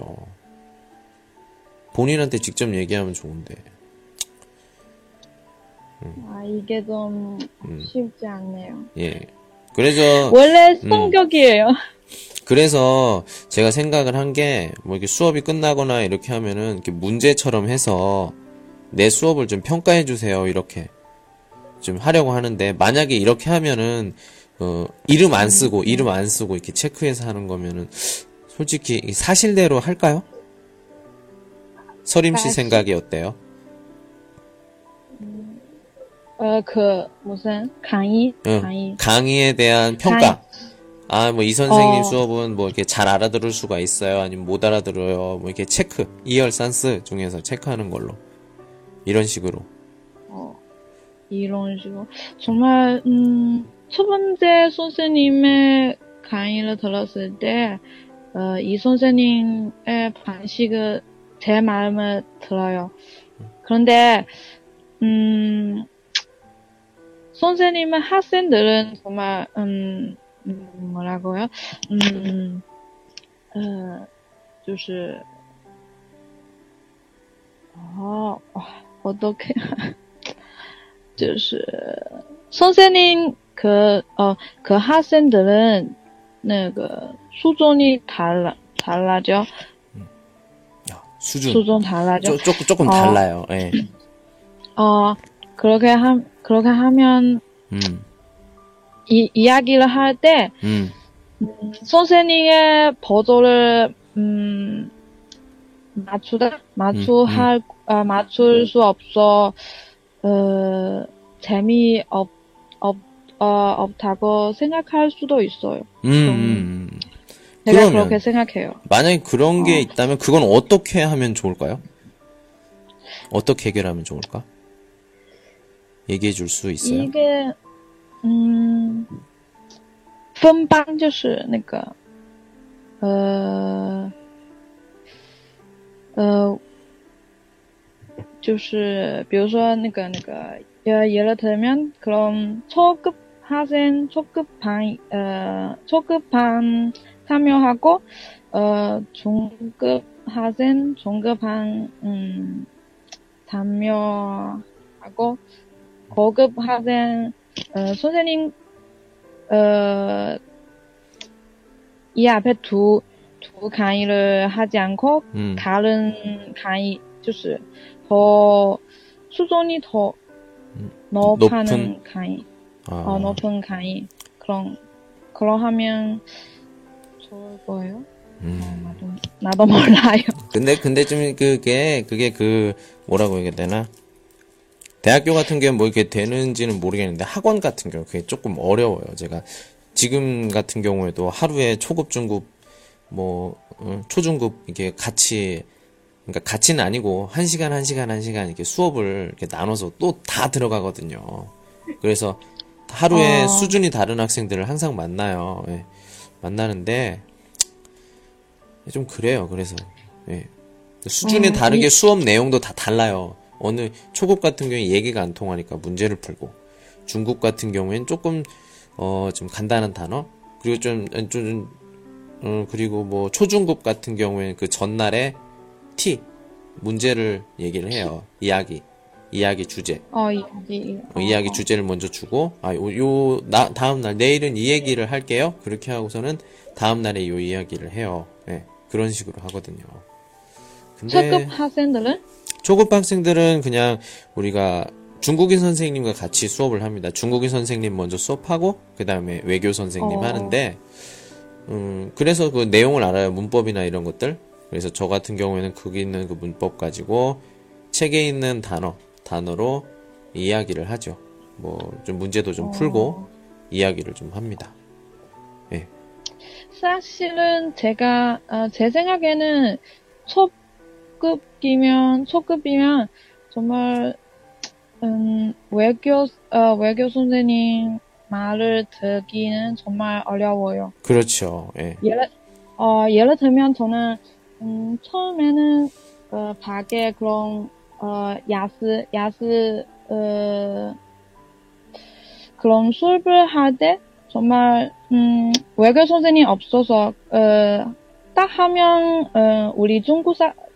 본인한테 직접 얘기하면 좋은데. 아 이게 좀 음. 쉽지 않네요. 예. 그래서 원래 성격이에요. 그래서 제가 생각을 한 게 뭐 이렇게 수업이 끝나거나 이렇게 하면은 이렇게 문제처럼 해서 내 수업을 좀 평가해 주세요 이렇게 좀 하려고 하는데 만약에 이렇게 하면은 어 이름 안 쓰고 이름 안 쓰고 이렇게 체크해서 하는 거면은 솔직히 이 사실대로 할까요? 서림 씨. 생각이 어때요? 어 그 무슨 강의 응. 강의 강의에 대한 평가. 아, 뭐, 이 선생님 어. 수업은 뭐, 이렇게 잘 알아들을 수가 있어요. 아니면 못 알아들어요. 뭐, 이렇게 체크. 이열 산스 중에서 체크하는 걸로. 이런 식으로. 어, 이런 식으로 정말 음, 첫 번째 선생님의 강의를 들었을 때, 어, 이 선생님의 방식을 제 마음에 들어요. 그런데 음, 선생님은 학생들은 정말 음, 음, 뭐라고요? 음, 어, 就是 어, 어떻게 就是선생님그 어, 그 학생들은 那个 수준이 달라 달라져 야, 수준. 수준 달라져 쪼, 조금, 조금 어. 달라요. 예. 어 그렇게 함 그렇게 하면 음, 이 이야기를 할 때 음, 선생님의 버전을 음 맞추다 맞추 할 아, 맞출 수 없어 어 재미 없 없, 어, 없다고 생각할 수도 있어요. 음, 음, 음. 내가 그렇게 생각해요. 만약에 그런 게 어. 있다면 그건 어떻게 하면 좋을까요? 어떻게 해결하면 좋을까? 얘기해 줄 수 있어요? 一个，嗯，分班就是那个，呃，呃，就是比如说那个那个，呃，예를들면그럼초급학생초급반어초급반 참여하고 어 중급 학생 중급 반 음, 참여하는 하고 고급 학생 어, 선생님 어, 이 앞에 두, 두 강의를 하지 않고 음. 다른 강의 就是더 수준이 더 음, 높은 높은? 강의 아, 어, 높은 강의 그런 그런 하면 좋을 거예요. 음. 나도 나도 몰라요. 근데 근데 좀 그게 그게 그 뭐라고 얘기해야 되나? 대학교 같은 경우는 뭐 이렇게 되는지는 모르겠는데 학원 같은 경우 그게 조금 어려워요. 제가 지금 같은 경우에도 하루에 초급, 중급, 뭐 어, 초중급 이게 같이 그러니까 같이는 아니고 한 시간 한 시간 한 시간 이렇게 수업을 이렇게 나눠서 또 다 들어가거든요. 그래서 하루에 어. 수준이 다른 학생들을 항상 만나요. 예. 만나는데 좀 그래요. 그래서 예. 수준이 음, 다르게 이- 수업 내용도 다 달라요. 어느 초급 같은 경우에 얘기가 안 통하니까 문제를 풀고 중급 같은 경우에는 조금 어 좀 간단한 단어 그리고 좀좀 어, 그리고 뭐 초중급 같은 경우에는 그 전날에 T 문제를 얘기를 해요. 이야기 이야기 주제 어, 이, 이, 어, 이야기 주제를 먼저 주고 아요요나 다음 날 내일은 이 얘기를 할게요. 그렇게 하고서는 다음 날에 요 이야기를 해요. 예. 그런 식으로 하거든요. 근데 초급 학생들은 초급 학생들은 그냥 우리가 중국인 선생님과 같이 수업을 합니다. 중국인 선생님 먼저 수업하고 그 다음에 외교 선생님 어. 하는데 음 그래서 그 내용을 알아요. 문법이나 이런 것들. 그래서 저 같은 경우에는 거기 있는 그 문법 가지고 책에 있는 단어 단어로 이야기를 하죠. 뭐 좀 문제도 좀 풀고 이야기를 좀 합니다. 사실은 제가 어, 제 생각에는 초 급이면 초급이면 정말 음, 외교 어, 외교 선생님 말을 듣기는 정말 어려워요. 그렇죠. 예. 예를 어, 예를 들면 저는 음, 처음에는 어, 밖에 그런 어, 야스 야스 어, 그런 수업을 할 때 정말 음, 외교 선생님 없어서 어, 딱 하면 어, 우리 중국 사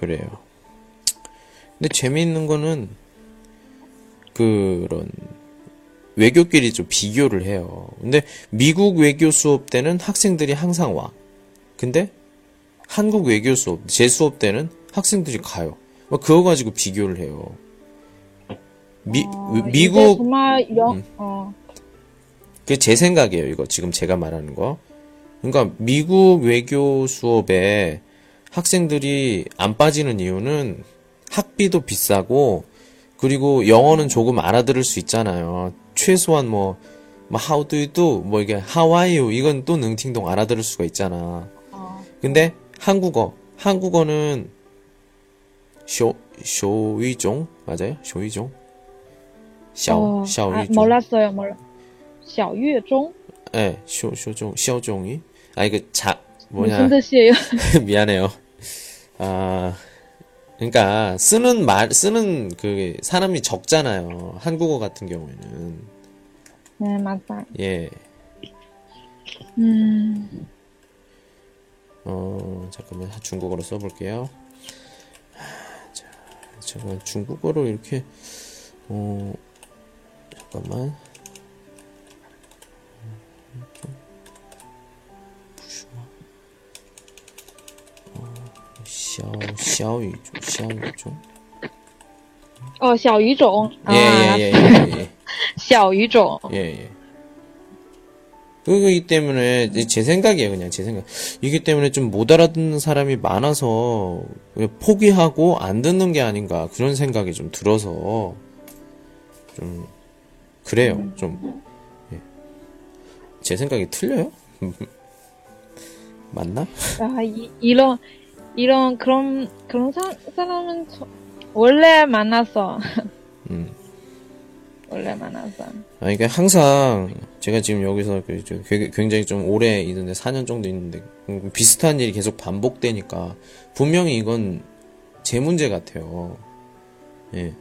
그래요. 근데 재미있는 거는 그런 외교끼리 좀 비교를 해요. 근데 미국 외교 수업 때는 학생들이 항상 와. 근데 한국 외교 수업, 제 수업 때는 학생들이 가요. 막 그거 가지고 비교를 해요. 미, 어, 미국 정말 영, 음. 어, 그게 제 생각이에요, 이거. 지금 제가 말하는 거. 그러니까, 미국 외교 수업에 학생들이 안 빠지는 이유는 학비도 비싸고 그리고 영어는 조금 알아들을 수 있잖아요. 최소한 뭐, 뭐 how do you do? 뭐 이게 how are you? 이건 또 능팅동 알아들을 수가 있잖아. 어. 근데 한국어 한국어는 쇼 쇼위종 맞아요? 쇼위종 샤오 어, 샤오위종 아, 몰랐어요 몰라 샤오위종 예, 쇼쇼종 쇼종이. 아 이거 자 뭐냐. 무슨 뜻이에요? 미안해요. 아, 그러니까, 쓰는 말, 쓰는 그, 사람이 적잖아요. 한국어 같은 경우에는. 네, 맞아요. 예. 음, 어, 잠깐만, 중국어로 써볼게요. 자, 제가 중국어로 이렇게, 어, 잠깐만. 小小语种，小语种， 어, 小语种. 아, 예, 예, 예, 예, 예. 小语种. 예, 예. 그거기 때문에 이제 제 생각이에요, 그냥 제 생각. 이기 때문에 좀 못 알아듣는 사람이 많아서 그냥 포기하고 안 듣는 게 아닌가 그런 생각이 좀 들어서 좀 그래요, 좀. 예. 제 생각이 틀려요? 맞나? 아, 이, 이런, 이런, 그런, 그런 사, 사람은 저, 원래 만났어. 음. 원래 만나서. 아, 그러니까 항상 제가 지금 여기서 그 저- 그- 굉장히 좀 오래 있는데 4년 정도 있는데 음, 비슷한 일이 계속 반복되니까 분명히 이건 제 문제 같아요. 예.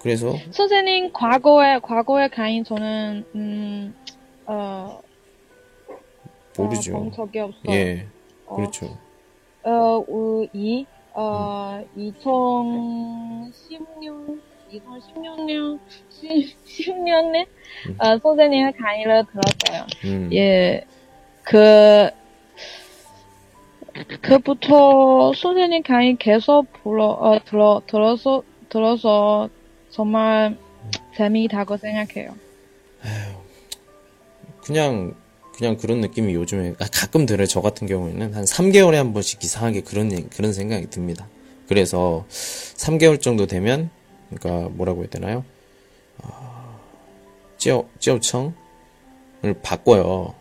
그래서 선생님 과거에 과거에 강의 저는 음, 어, 모르죠. 어, 본 적이 없어. 예. 어, 그렇죠. 어, 우- 이, 어, 2016년, 2016년, 10년에, 어, 선생님의 강의를 들었어요. 음. 예, 그, 그부터 선생님 강의 계속 불러, 어, 들어, 들어서, 들어서 정말 재미있다고 생각해요. 그냥 그냥 그런 느낌이 요즘에 아, 가끔 들어요. 저 같은 경우에는 한 3개월에 한 번씩 이상하게 그런 그런 생각이 듭니다. 그래서 3개월 정도 되면 그러니까 뭐라고 해야 되나요? 아, 찌어 찌어청을 바꿔요.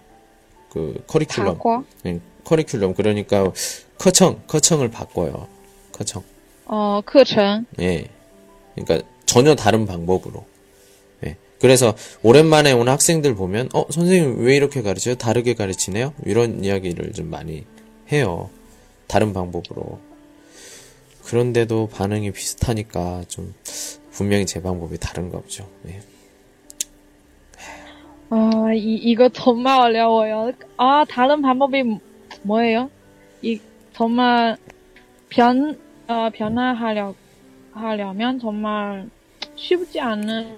그 커리큘럼. 과거, 예, 커리큘럼 그러니까 커청 커청을 바꿔요. 커청. 어, 课程, 예. 그러니까 전혀 다른 방법으로. 예. 그래서 오랜만에 온 학생들 보면 어 선생님 왜 이렇게 가르쳐요? 다르게 가르치네요? 이런 이야기를 좀 많이 해요. 다른 방법으로. 그런데도 반응이 비슷하니까 좀 분명히 제 방법이 다른가 보죠. 예. 아, 이, 이거 정말 어려워요. 아, 다른 방법이 뭐예요? 이, 정말, 변, 어, 변화하려, 하려면 정말 쉽지 않은,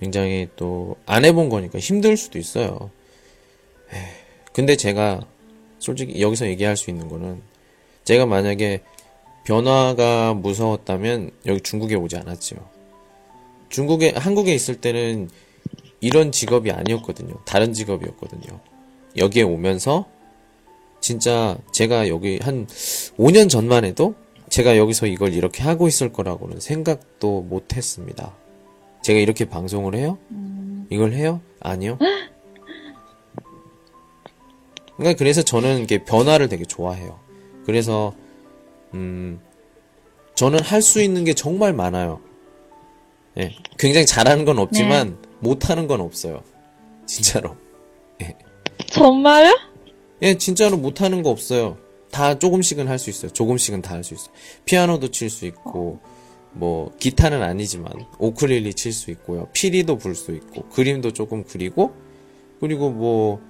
굉장히 또 안 해본 거니까 힘들 수도 있어요. 에, 근데 제가 솔직히 여기서 얘기할 수 있는 거는 제가 만약에 변화가 무서웠다면 여기 중국에 오지 않았지요. 중국에 한국에 있을 때는 이런 직업이 아니었거든요. 다른 직업이었거든요. 여기에 오면서 진짜 제가 여기 한 5년 전만 해도 제가 여기서 이걸 이렇게 하고 있을 거라고는 생각도 못 했습니다. 제가 이렇게 방송을 해요? 이걸 해요? 아니요. 그러니까 그래서 저는 이게 변화를 되게 좋아해요. 그래서 음 저는 할 수 있는 게 정말 많아요. 예. 굉장히 잘하는 건 없지만 못하는 건 없어요. 진짜로. 정말요? 예, 진짜로 못하는 거 없어요. 다 조금씩은 할 수 있어요. 조금씩은 다 할 수 있어요. 피아노도 칠 수 있고, 뭐, 기타는 아니지만, 오크릴리 칠 수 있고요. 피리도 불 수 있고, 그림도 조금 그리고, 그리고 뭐,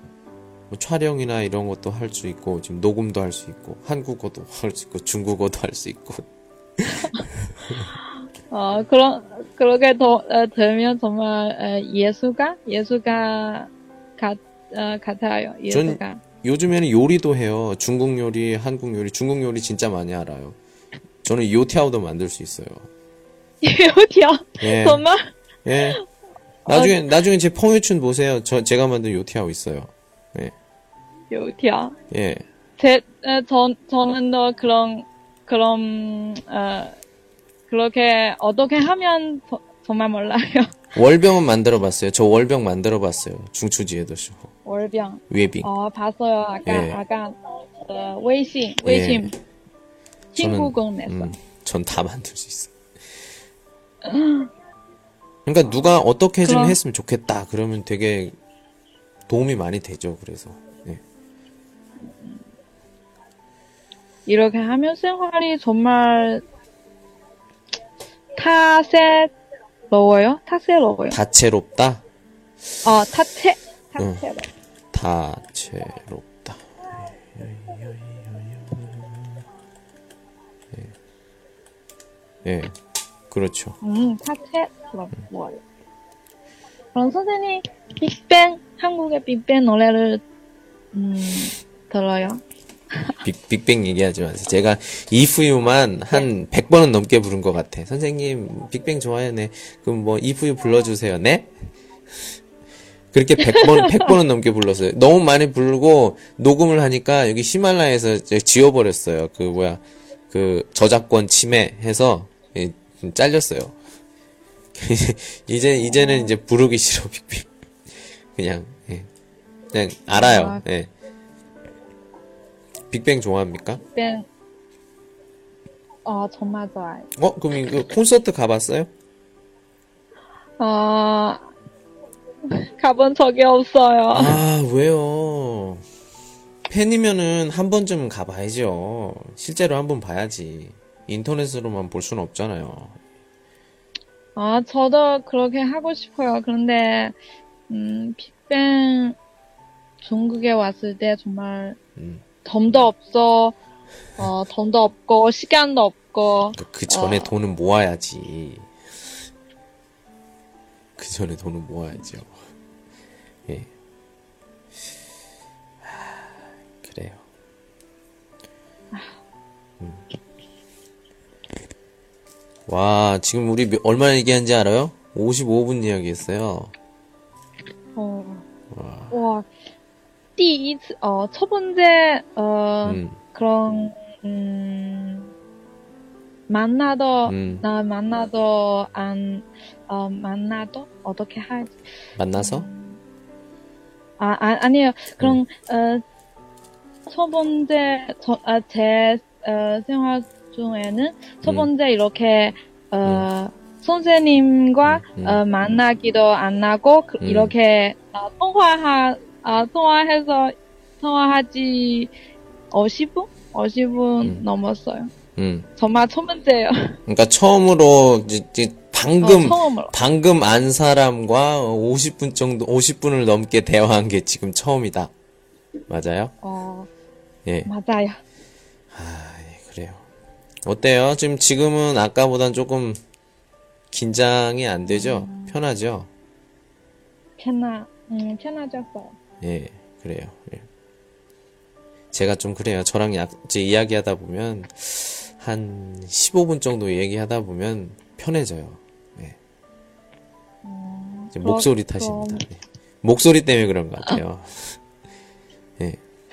뭐 촬영이나 이런 것도 할 수 있고, 지금 녹음도 할 수 있고, 한국어도 할 수 있고, 중국어도 할 수 있고. 어 그런 그렇게 더, 어, 되면 정말 어, 예술가 예술가 같 어, 같아요. 예술가. 요즘에는 요리도 해요. 중국 요리, 한국 요리, 중국 요리 진짜 많이 알아요. 저는 요티아오도 만들 수 있어요. 요티야 예. 정말 예. 나중에, 나중에 제 펑유춘 보세요. 저, 제가 만든 요티하고 있어요. 요티야. 예. 제, 어, 전, 저는 더 그런, 그런, 어, 그렇게 어떻게 하면 저- 정말 몰라요. 월병은 만들어 봤어요. 저 월병 만들어 봤어요. 중추지에도 쇼. 월병. 웨빙. 어, 봤어요. 아까, 예. 아까, 어, 웨이신, 웨이신. 친구 공내서. 음, 전다 만들 수 있어요. 그러니까 누가 어떻게 좀 그럼- 했으면 좋겠다. 그러면 되게 도움이 많이 되죠. 그래서. 예. 이렇게 하면 생활이 정말 타세로워요? 타세로워요. 다채롭다. 어, 타체, 응. 타체로. 다채롭다. 예. 예. 그렇죠. 음, 타체로워요. 그럼 선생님, 빅뱅, 한국의 빅뱅 노래를, 음, 들어요? 빅, 빅뱅 얘기하지 마세요. 제가 이프유만 한 100번은 넘게 부른 것 같아. 선생님, 빅뱅 좋아요, 네. 그럼 뭐, 이프유 불러주세요, 네? 그렇게 100번, 100번은 넘게 불렀어요. 너무 많이 부르고, 녹음을 하니까 여기 히말라야에서 이제 지워버렸어요. 그, 뭐야, 그, 저작권 침해해서, 잘렸어요. 이제, 이제는 이제 부르기 싫어, 빅빅. 그냥, 예. 그냥 알아요. 아. 예. 빅뱅 좋아합니까? 밴, 어, 정말 좋아요. 어, 그럼 이거 콘서트 가봤어요? 어, 가본 적이 없어요. 아, 왜요? 팬이면은 한 번쯤은 가봐야죠. 실제로 한 번 봐야지. 인터넷으로만 볼 수는 없잖아요. 아, 저도 그렇게 하고 싶어요. 그런데, 음, 빅뱅 중국에 왔을 때 정말 음. 돈도 없어, 어, 돈도 없고, 시간도 없고, 그- 그 전에 어. 돈은 모아야지. 그 전에 돈은 모아야죠. 예. 하, 그래요. 음. 와, 지금 우리 몇- 얼마 얘기한지 알아요? 55분 이야기했어요. 어, 와, 第一次, 어, 첫 번째, 어, 음, 그런, 음, 만나도, 음. 나 만나도, 안, 어, 만나도? 어떻게 하지? 만나서? 아, 아 아니에요. 그럼, 음. 어, 첫 번째, 저, 아, 제, 어, 생활 중에는 첫 음. 번째 이렇게, 어, 선생님과, 음, 음. 어, 만나기도 안 하고, 그- 음. 이렇게, 어, 통화하, 아, 통화해서, 통화하지, 50분? 50분 음. 넘었어요. 음. 정말 첫 번째예요. 그러니까 처음으로 이제, 이제 방금 어, 처음으로. 방금 안 사람과 50분 정도 50분을 넘게 대화한 게 지금 처음이다. 맞아요? 어, 예. 맞아요. 어때요? 지금 지금은 아까보단 조금 긴장이 안 되죠? 편하죠? 편하, 음, 편해졌어요. 예, 그래요. 예. 제가 좀 그래요. 저랑 약, 이제 이야기하다 보면 한 15분 정도 얘기하다 보면 편해져요. 예. 이제 목소리 탓입니다. 예. 목소리 때문에 그런 것 같아요.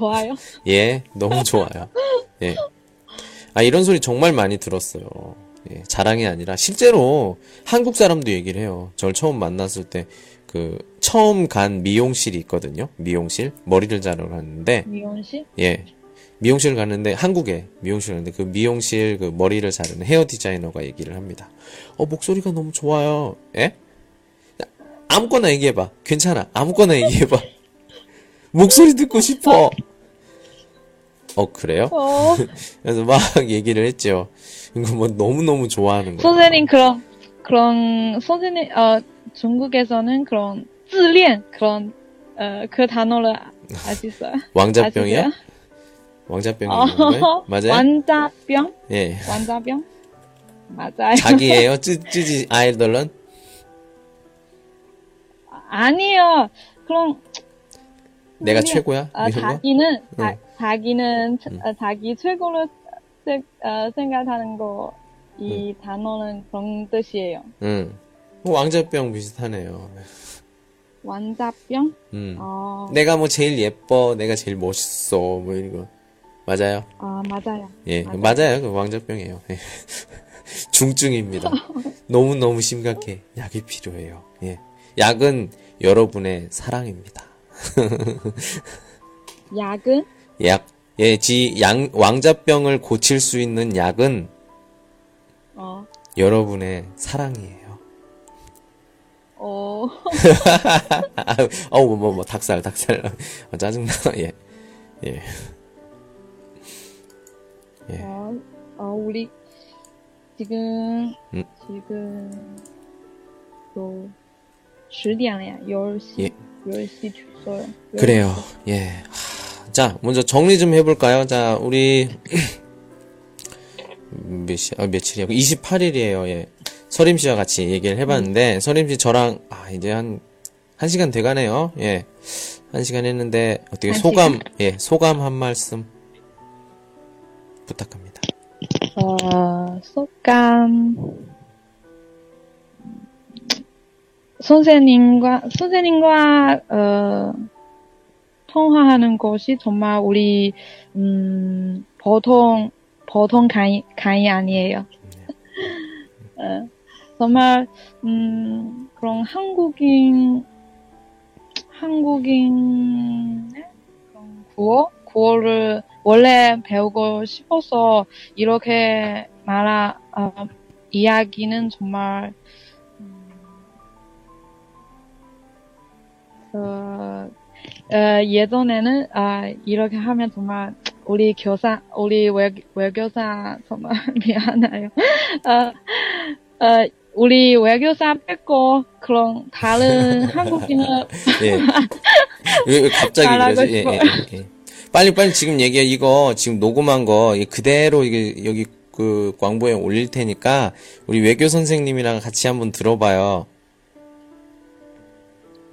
좋아요. 예, 너무 좋아요. 예. 아, 이런 소리 정말 많이 들었어요. 예, 자랑이 아니라, 실제로 한국 사람도 얘기를 해요. 절 처음 만났을 때, 그, 처음 간 미용실이 있거든요. 미용실. 머리를 자르러 갔는데, 미용실? 예. 미용실 갔는데, 한국에 미용실 갔는데, 그 미용실 그 머리를 자르는 헤어 디자이너가 얘기를 합니다. 어, 목소리가 너무 좋아요. 예? 아무거나 얘기해봐. 괜찮아. 아무거나 얘기해봐. 목소리 듣고 싶어. 어, 그래요? 어, 그래서 막 얘기를 했죠. 이거 뭐 너무 너무 좋아하는 거예요. 선생님 그런, 그런, 선생님, 어, 중국에서는 그런, 自恋, 그런, 어, 그 단어를 아시어요? 왕자병이야? 왕자병이 어? 맞아요? 완자병? 예. 완자병? 맞아요. 자기예요? 쯔, 쯔지 아이돌은? 아니에요. 그럼, 내가 최고야? 어, 거? 자기는, 자, 응. 자기는, 응. 어, 자기 최고로 세- 어, 생각하는 거, 음. 이 단어는 그런 뜻이에요. 응. 뭐 왕자병 비슷하네요. 완자병? 음. 어, 내가 뭐 제일 예뻐, 내가 제일 멋있어, 뭐 이런 거. 맞아요? 아, 맞아요. 예, 맞아요. 맞아요. 그 왕자병이에요. 예. 중증입니다. 너무너무 심각해. 약이 필요해요. 예. 약은 여러분의 사랑입니다. 약은? 약, 예, 지, 양, 왕자병을 고칠 수 있는 약은 어, 여러분의 사랑이에요. 어, 아, 어우, 뭐, 뭐, 뭐, 닭살, 닭살. 어, 짜증나, 예. 예. 예. 어, 어, 우리, 지금, 음. 지금, 또, 10点了呀, 10시. 예. 10시 줬어요. 그래요. 예. 하, 자, 먼저 정리 좀 해볼까요? 자, 우리 몇 시, 아, 며칠이야? 28일이에요. 예. 서림 씨와 같이 얘기를 해봤는데, 서림 씨 저랑, 아, 이제 한, 한 시간 돼가네요. 예. 한 시간 했는데, 어떻게 한 소감, 예, 소감 한 말씀 부탁합니다. 어, 소감. 선생님과, 선생님과, 어, 통화하는 것이 정말 우리, 음, 보통, 보통 강의, 강의 아니에요. 어, 정말, 음, 그런 한국인, 한국인의 그런 구어? 구어를 원래 배우고 싶어서 이렇게 말하, 어, 이야기는 정말, 음, 어, 어, 예전에는, 아, 이렇게 하면 정말, 우리 교사, 우리 외, 외교사 정말 미안해요. 어, 어, 우리 외교사 뺏고, 그런, 다른 한국인은, 예. 갑자기 그러지? 예, 예. 빨리 빨리 지금 얘기해. 이거 지금 녹음한 거이 그대로 이게 여기 그 광고에 올릴 테니까 우리 외교 선생님이랑 같이 한번 들어봐요.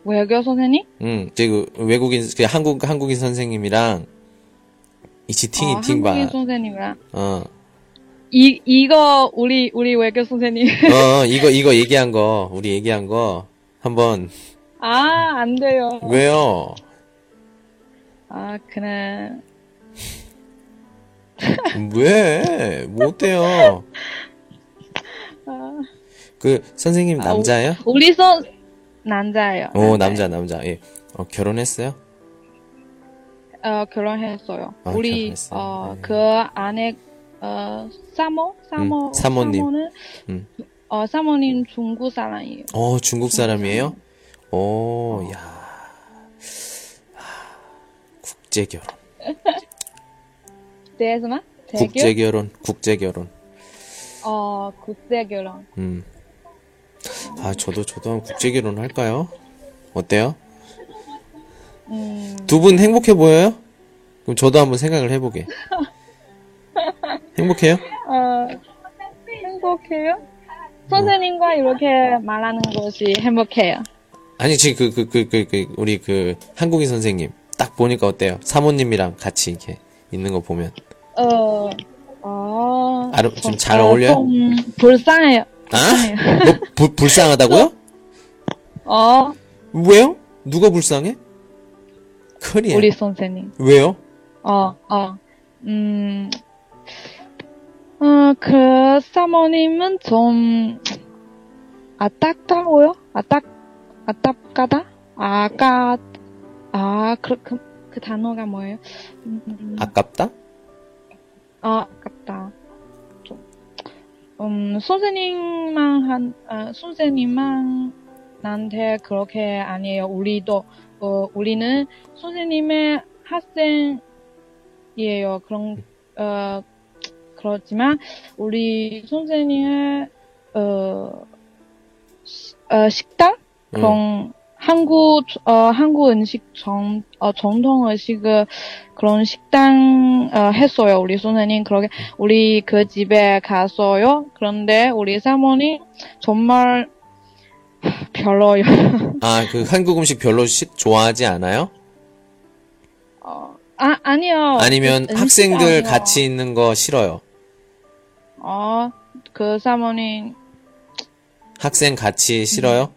외교 선생님? 음, 저그 외국인 그 한국 한국인 선생님이랑 이치 팅이 어, 팅바. 한국인 선생님이랑. 어. 이, 이거, 우리, 우리 외교 선생님. 어, 이거 이거 얘기한 거 우리 얘기한 거 한번 아, 안 돼요. 왜요? 아, 그래. 왜? 뭐 어때요? 아, 그 선생님 남자예요? 우리 선, 남자예요. 오. 남자, 남자. 예. 어, 결혼했어요? 어, 결혼했어요. 아, 우리, 결혼했어요. 어, 네. 그 안에, 어, 사모? 사모? 음, 사모님. 사모는, 음. 어, 사모님 중국 사람이에요. 어, 중국 사람이에요? 오, 야. 아, 국제 결혼. 대스마? 대교? 국제 결혼, 국제 결혼. 어, 국제 결혼. 음. 아, 저도, 저도 한 국제 결혼 할까요? 어때요? 음, 두 분 행복해 보여요? 그럼 저도 한번 생각을 해보게. 행복해요? 어, 행복해요? 선생님과 이렇게 말하는 것이 행복해요. 아니, 지금 그, 그, 그, 그, 그, 우리 그, 한국인 선생님. 딱 보니까 어때요? 사모님이랑 같이 이렇게 있는 거 보면. 어, 어. 아름- 좀잘 어울려요? 좀 불쌍해요. 아? 뭐, 불, 불쌍하다고요? 어, 왜요? 누가 불쌍해? 큰이야. 우리 선생님. 왜요? 어, 어. 음, 어, 그 사모님은 좀 아딱다고요? 아딱, 아딱까다? 아까, 아, 그, 그, 그 단어가 뭐예요? 음, 아깝다? 아, 아깝다. 좀, 음, 선생님만 한, 아, 선생님만 나한테 그렇게 아니에요. 우리도, 어, 우리는 선생님의 학생이에요. 그런, 어, 그렇지만, 우리 선생님의, 어, 시- 어, 식당? 그런, 한국, 어, 한국 음식 정, 어, 정통 음식을 그런 식당, 어, 했어요. 우리 선생님. 그렇게, 우리 그 집에 갔어요. 그런데 우리 사모님 정말 별로요. 아, 그 한국 음식 별로 시- 좋아하지 않아요? 어, 아, 아니요. 아니면 그 음식 학생들 아니요. 같이 있는 거 싫어요? 어, 그 사모님, 학생 같이 싫어요?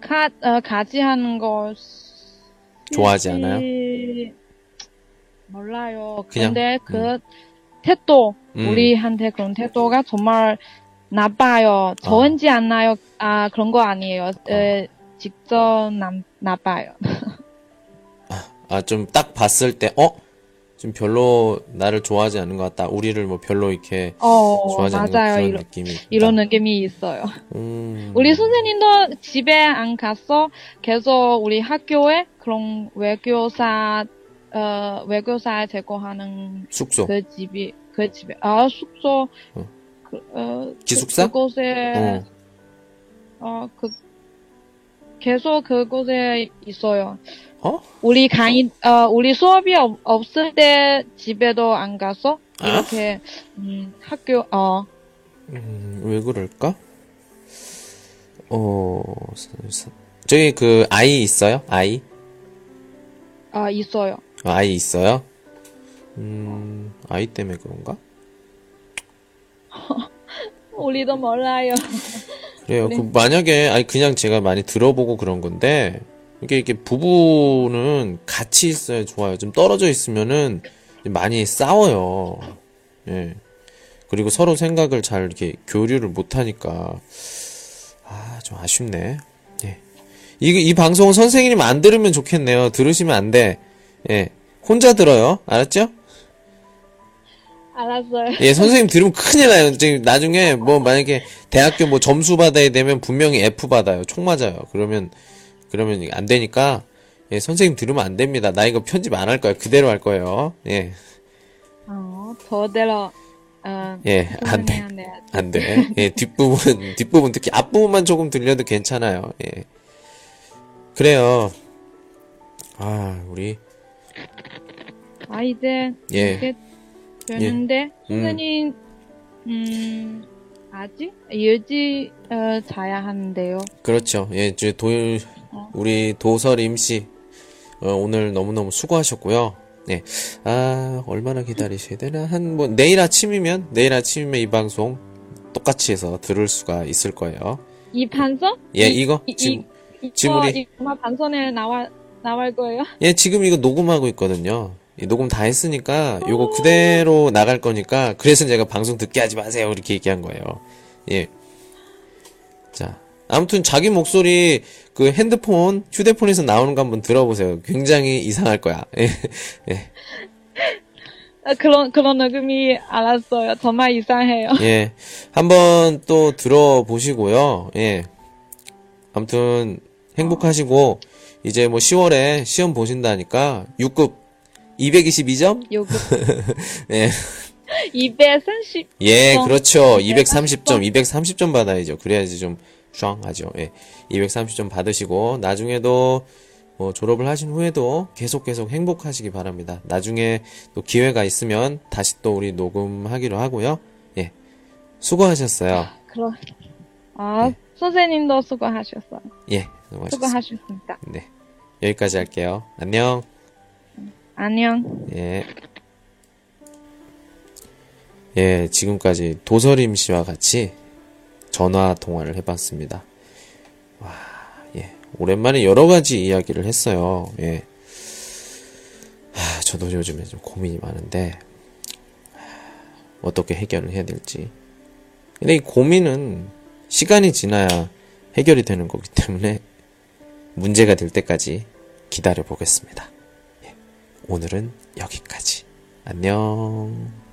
가, 어, 같이 하는 거, 좋아하지 않아요? 몰라요. 그냥, 근데 그 태도, 음. 우리한테 그런 태도가 정말 나빠요. 좋은지 않나요? 아, 그런 거 아니에요. 에, 직접 남, 나빠요. 아, 좀 딱 봤을 때, 어? 좀 별로 나를 좋아하지 않는 것 같다. 우리를 뭐 별로 이렇게 어, 좋아하지 않는 맞아요. 그런 이런, 느낌이 있다. 이런 느낌이 있어요. 음. 우리 선생님도 집에 안 갔어. 계속 우리 학교에 그런 외교사, 어, 외교사 제공하는 숙소. 그 집이, 그 집에, 아, 숙소, 어. 그, 어, 기숙사? 그, 그곳에, 어. 어, 그, 계속 그곳에 있어요. 어? 우리 강의, 어, 우리 수업이 없, 없을 때 집에도 안 가서 이렇게 음, 학교 어 음, 왜 그럴까? 어, 저기 그 아이 있어요? 아이? 아, 있어요. 어, 아이 있어요? 음, 아이 때문에 그런가? 우리도 몰라요. 그래요. 네. 그 만약에 아니 그냥 제가 많이 들어보고 그런 건데 이게 이게 부부는 같이 있어야 좋아요. 좀 떨어져 있으면은 많이 싸워요. 예. 그리고 서로 생각을 잘 이렇게 교류를 못 하니까 아, 좀 아쉽네. 예. 이, 이 방송은 선생님 안 들으면 좋겠네요. 들으시면 안 돼. 예. 혼자 들어요. 알았죠? 알았어요. 예, 선생님 들으면 큰일 나요. 지금 나중에 뭐 만약에 대학교 뭐 점수 받아야 되면 분명히 F 받아요. 총 맞아요. 그러면 그러면 안 되니까 예, 선생님 들으면 안 됩니다. 나 이거 편집 안 할 거예요. 그대로 할 거예요. 예. 어, 저대로 어, 예, 안 돼. 안 돼. 예, 뒷부분 뒷부분 특히 앞부분만 조금 들려도 괜찮아요. 예. 그래요. 아, 우리 아 이제 예. 이제 되는데 선생님 음 아직 일찍 어, 자야 하는데요. 그렇죠. 예, 저 도, 우리 도설 임 씨, 어, 오늘 너무너무 수고하셨고요. 네. 아, 얼마나 기다리셔야 되나? 한, 뭐, 내일 아침이면, 내일 아침이면 이 방송 똑같이 해서 들을 수가 있을 거예요. 이 반선? 예, 이, 이거? 이, 지금, 이, 지금 이거, 우리- 이거 반선에 나와 나올 거예요? 예, 지금 이거 녹음하고 있거든요. 이 녹음 다 했으니까, 요거 그대로 나갈 거니까, 그래서 제가 방송 듣게 하지 마세요. 이렇게 얘기한 거예요. 예. 자. 아무튼 자기 목소리 그 핸드폰, 휴대폰에서 나오는 거 한번 들어보세요. 굉장히 이상할 거야. 예. 예. 아, 그런 그런 녹음이 알았어요. 정말 이상해요. 예. 한번 또 들어보시고요. 예. 아무튼 행복하시고, 이제 뭐 10월에 시험 보신다니까, 6급 222점? 요거 예. 230 예, 점. 그렇죠. 230 230점, 230점 받아야죠. 그래야지 좀 슈앙하죠. 예. 230점 받으시고 나중에도 뭐 졸업을 하신 후에도 계속 계속 행복하시기 바랍니다. 나중에 또 기회가 있으면 다시 또 우리 녹음하기로 하고요. 예. 수고하셨어요. 그런 아 선생님도 수고하셨어요. 예. 수고하셨습니다. 수고하셨습니다. 네. 여기까지 할게요. 안녕. 안녕. 예. 예, 지금까지 도서림 씨와 같이 전화 통화를 해봤습니다. 와, 예. 오랜만에 여러 가지 이야기를 했어요. 예. 하, 저도 요즘에 좀 고민이 많은데, 하, 어떻게 해결을 해야 될지. 근데 이 고민은 시간이 지나야 해결이 되는 거기 때문에 문제가 될 때까지 기다려 보겠습니다. 오늘은 여기까지. 안녕.